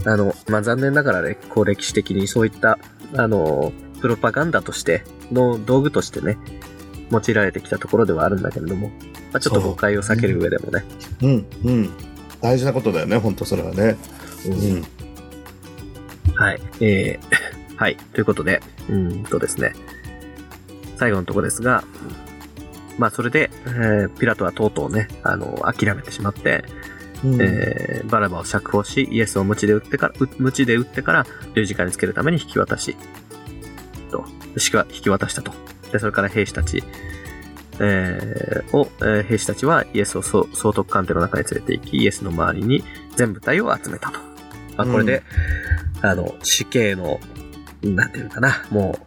あの、まあ残念ながらね、こう歴史的にそういった、あの、プロパガンダとして、の道具としてね、用いられてきたところではあるんだけれども、まあ、ちょっと誤解を避ける上でもね、うん、うん。大事なことだよね、本当それはね。うん。はい。えー、はい。ということで、うーんとですね、最後のところですが、まあそれで、えーピラトはとうとうね、あの、諦めてしまって、うんえーバラバを釈放し、イエスを鞭で撃ってから、う鞭で撃ってから十字架につけるために引き渡し、と、引きわ引き渡したと。で、それから兵士たち、えーを、えー兵士たちはイエスを総総督官邸の中に連れて行き、イエスの周りに全部隊を集めたと。まあ、これで、あの、死刑の、なんていうのかな、も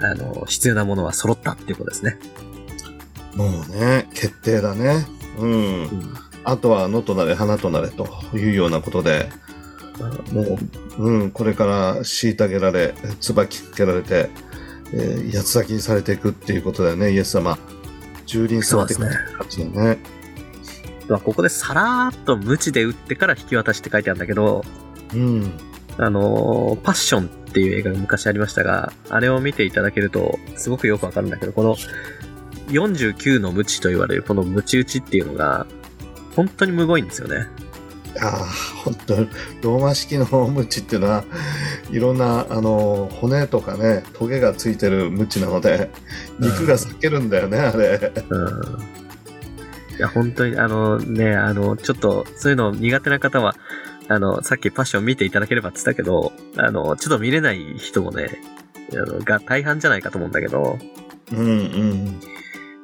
う、あの、必要なものは揃ったっていうことですね。もうね、決定だね。うん。うんあとは野となれ花となれというようなことで、もう、うん、これから虐げられ、椿つけられて、えー八つ咲きにされていくっていうことだよね、イエス様。蹂躙されていくって感じだよね。まあここでさらーっと鞭で撃ってから引き渡しって書いてあるんだけど、うん。あのーパッションっていう映画が昔ありましたが、あれを見ていただけると、すごくよくわかるんだけど、この49の鞭と言われるこの鞭打ちっていうのが、本当にむごいんですよね。ああ、本当ローマ式のムチっていうのは、いろんな、あの、骨とかね、トゲがついてるムチなので、肉が裂けるんだよね、あれ。うん。いや、本当に、あのね、あの、ちょっと、そういうの苦手な方は、あの、さっきパッション見ていただければって言ったけど、あの、ちょっと見れない人もね、あのが大半じゃないかと思うんだけど、うんうん。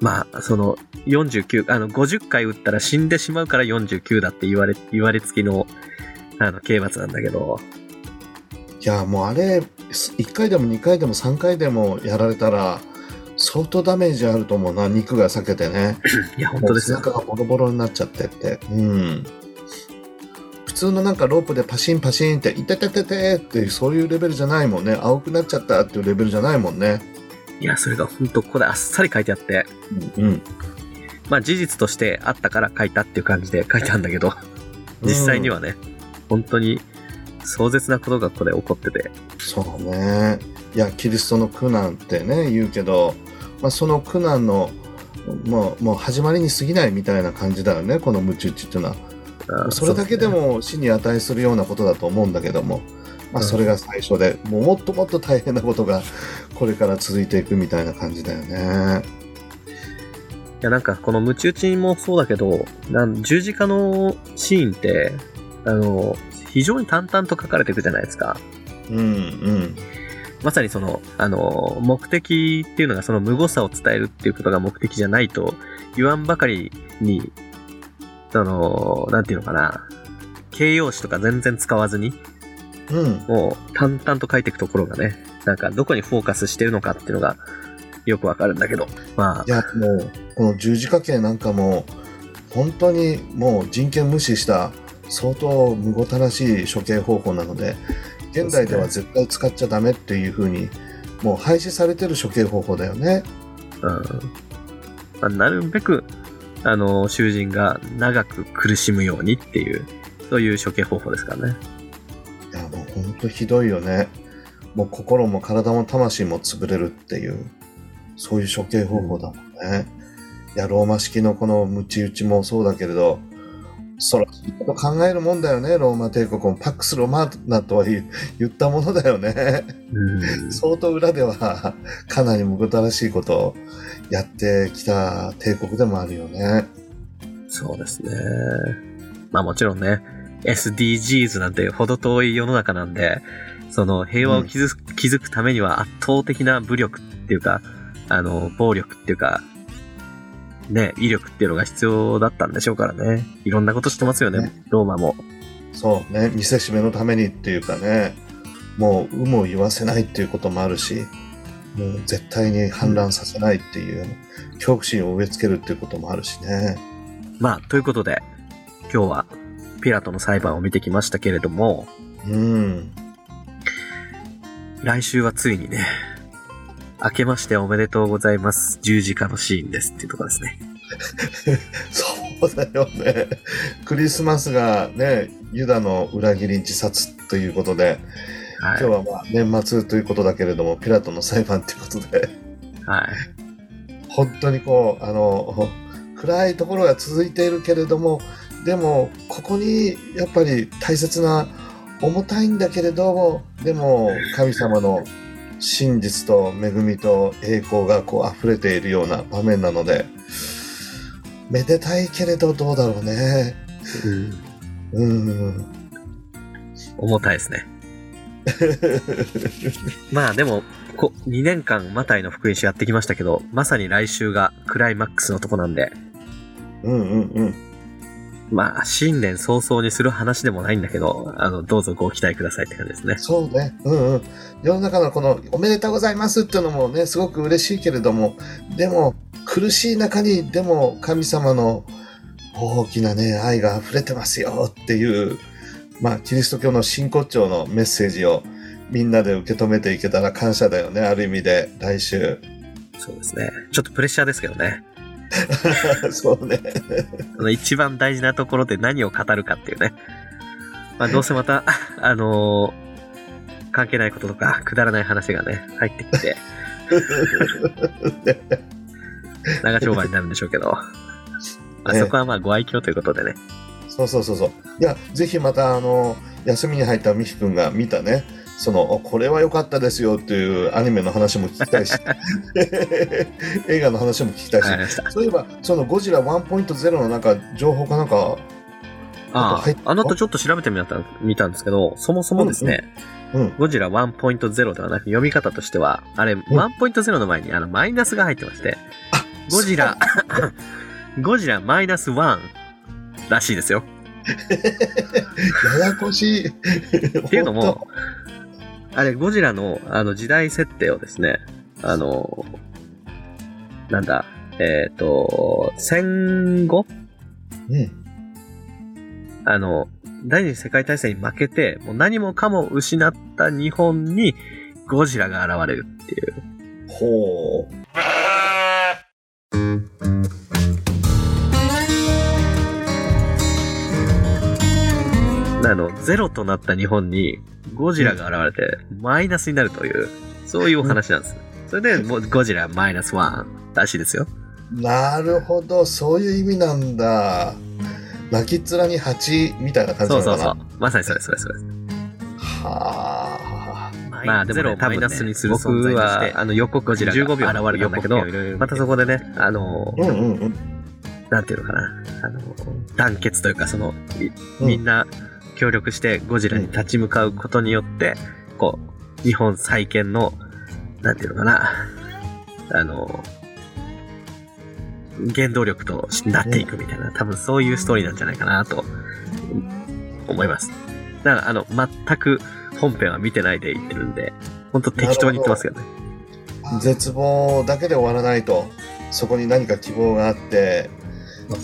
まあ、その、49、あの、50回打ったら死んでしまうから49だって言われ、言われつきの、あの、刑罰なんだけど、いや、もうあれ、1回でも2回でも3回でもやられたら、相当ダメージあると思うな、肉が裂けてね。いや、本当ですよ。背中がボロボロになっちゃってって。うん。普通のなんかロープでパシンパシンって、いててててってそういうレベルじゃないもんね。青くなっちゃったっていうレベルじゃないもんね。いや、それが本当ここであっさり書いてあって、うん。まあ事実としてあったから書いたっていう感じで書いてあるんだけど、実際にはね、本当に壮絶なことがここで起こってて、そうね。いや、キリストの苦難ってね、言うけど、まあ、その苦難の、もう、もう始まりに過ぎないみたいな感じだよね、このムチ打ちっていうのは。あそれだけでも死に値するようなことだと思うんだけども、まあ、うんそれが最初で、もうもっともっと大変なことがこれから続いていくみたいな感じだよね。いや、なんかこのムチ打ちもそうだけど、なん十字架のシーンって、あの、非常に淡々と書かれていくじゃないですか。うんうん。まさにその、あの、目的っていうのがその無誤さを伝えるっていうことが目的じゃないと言わんばかりに、その、なんていうのかな、形容詞とか全然使わずに、うん。もう淡々と書いていくところがね、なんかどこにフォーカスしてるのかっていうのがよくわかるんだけど、まいや、もう、この十字架形なんかも、本当にもう人権無視した、相当むごたらしい処刑方法なので、現代では絶対使っちゃダメっていうふうに、もう廃止されてる処刑方法だよね。あ、うん。まあ、なるべく、あの、囚人が長く苦しむようにっていう、そういう処刑方法ですからね。いや、もう本当ひどいよね。もう心も体も魂も潰れるっていう、そういう処刑方法だもんね。いや、ローマ式のこのムチ打ちもそうだけれど、そら、いいこと考えるもんだよね、ローマ帝国も。パックス・ロマーナとは言言ったものだよね。うん。相当裏では、かなりむごたらしいことをやってきた帝国でもあるよね。そうですね。まあもちろんね、SDGs なんて程遠い世の中なんで、その平和を築く,、築くためには圧倒的な武力っていうか、あの、暴力っていうか、ね、威力っていうのが必要だったんでしょうからね。いろんなことしてますよね、ねローマも。そうね、見せしめのためにっていうかね、もう有無を言わせないっていうこともあるし、もう絶対に反乱させないっていう、恐怖心を植え付けるっていうこともあるしね。まあ、ということで、今日はピラトの裁判を見てきましたけれども、うん。来週はついにね、明けましておめでとうございます。十字架のシーンですっていうところですね。そうだよね。クリスマスがね、ユダの裏切り自殺ということで、はい。今日はまあ年末ということだけれども、ピラトの裁判ということで、はい。本当にこう、あの、暗いところが続いているけれども、でも、ここにやっぱり大切な、重たいんだけれども、でも、神様の真実と恵みと栄光がこう溢れているような場面なので、めでたいけれどどうだろうね。うん。うん。重たいですね。まあでも、こ2年間マタイの福音書やってきましたけど、まさに来週がクライマックスのとこなんで、うんうんうん。まあ、新年早々にする話でもないんだけど、あの、どうぞご期待くださいって感じですね。そうね。うんうん。世の中のこのおめでとうございますっていうのもね、すごく嬉しいけれども、でも苦しい中に、でも神様の大きなね、愛が溢れてますよっていう、まあ、キリスト教の真骨頂のメッセージをみんなで受け止めていけたら感謝だよね、ある意味で、来週。そうですね。ちょっとプレッシャーですけどね。そうね。あの一番大事なところで何を語るかっていうね。まあ、どうせまた、あのー関係ないこととか、くだらない話がね、入ってきて、長丁場になるんでしょうけど、まあ、ねそこはまあご愛嬌ということでね。そうそうそうそう。いや、ぜひまた、あの、休みに入ったミヒ君が見たね、その、おこれは良かったですよっていうアニメの話も聞きたいし、映画の話も聞きたいし。そういえば、そのゴジラ1.0のなんか情報かなんか、ああ、あなたちょっと調べてみた見たんですけど、そもそもですね、うん。ゴジラ1.0ではなく読み方としては、あれ、1.0の前にあのマイナスが入ってまして、ゴジラ、ゴジラマイナス1らしいですよ。ややこしい。っっていうのも、あれ、ゴジラのあの時代設定をですね、あの、なんだ、えっ、と、戦後？うん。あの、第二次世界大戦に負けて、もう何もかも失った日本にゴジラが現れるっていう。ほう。あの、ゼロとなった日本にゴジラが現れて、マイナスになるという、そういうお話なんです。それで、もうゴジラマイナスワンらしいですよ。なるほど、そういう意味なんだ。泣きっ面に蜂みたいな感じそなのかなうそうそう。まさにそれそれそれ。はあ。まあでも、ね、マイナスにする存在として、あの予告ゴジラが現れるんだけど、またそこでね、あの、うんうんうん。なんていうのかな、あの、団結というか、その、みんな協力してゴジラに立ち向かうことによって、こう、日本再建の、なんていうのかな、あの、原動力となっていくみたいな、多分そういうストーリーなんじゃないかなと思います。だから、あの、全く本編は見てないで言ってるんで、ほんと適当に言ってますけどね。絶望だけで終わらないと、そこに何か希望があって、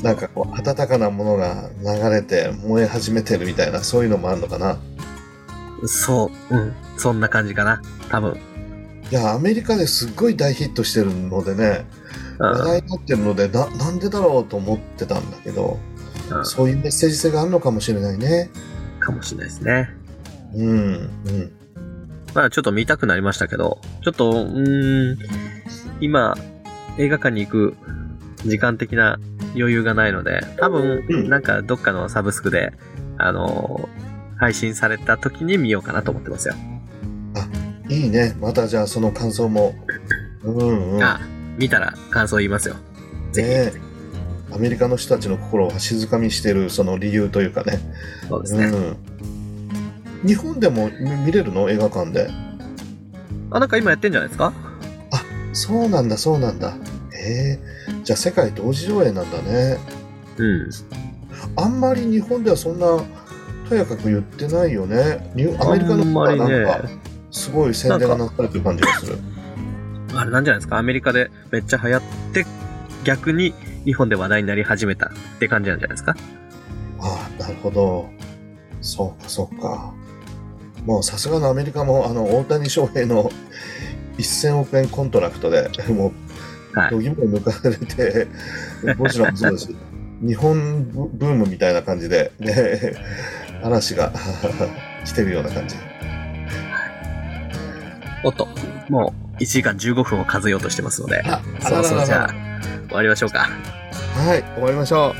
なんかこう、温かなものが流れて燃え始めてるみたいな、そういうのもあるのかな。そう、うん。そんな感じかな。多分。いや、アメリカですっごい大ヒットしてるのでね、うん。話題になってるので、な、なんでだろうと思ってたんだけど、うんそういうメッセージ性があるのかもしれないね。かもしれないですね。うん、うん。まあちょっと見たくなりましたけど、ちょっと、うーん、今、映画館に行く時間的な余裕がないので、多分、うんなんかどっかのサブスクで、あのー配信された時に見ようかなと思ってますよ。いいね。またじゃあその感想も。うんうん。あ、見たら感想言いますよ。ぜねアメリカの人たちの心を静かみしてるその理由というかね。ひ。そうですね。うん。日本でも見見れるの？映画館で。あ、なんか今やってんじゃないですか？そうなんだ、そうなんだ。へえ。じゃあ世界同時上映なんだね。うん。あんまり日本ではそんな、とやかく言ってないよね。アメリカの方がなんか、すごい宣伝がなされてる感じがする。あれなんじゃないですか？アメリカでめっちゃ流行って、逆に日本で話題になり始めたって感じなんじゃないですか？ああ、なるほど。そうか、そうか。もうさすがのアメリカも、あの、大谷翔平の1000億円 contract で、もう、はい。度肝を抜かれて、もちろんそうだし、日本ブブームみたいな感じで、ね、嵐が 来てるような感じ。おっと、もう1時間15分を数えようとしてますので、あそろそろじゃああ、終わりましょうか。はい、終わりましょ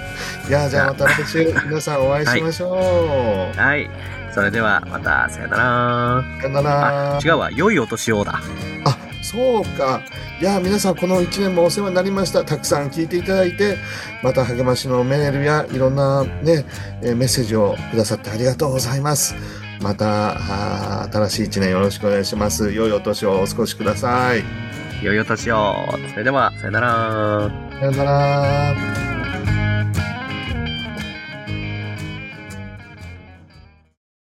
う。いや、じゃあまた来週、皆さんお会いしましょう。はい。それでは、また、さよなら。さよならあ、。違うわ。良いお年をだ。あ、そうか。いや、皆さんこの1年もお世話になりました。たくさん聞いていただいて、また励ましのメールやいろんなね、えーメッセージをくださってありがとうございます。また、新しい1年よろしくお願いします。良いお年をお過ごしください。良いお年を。それでは、さよなら。さよなら。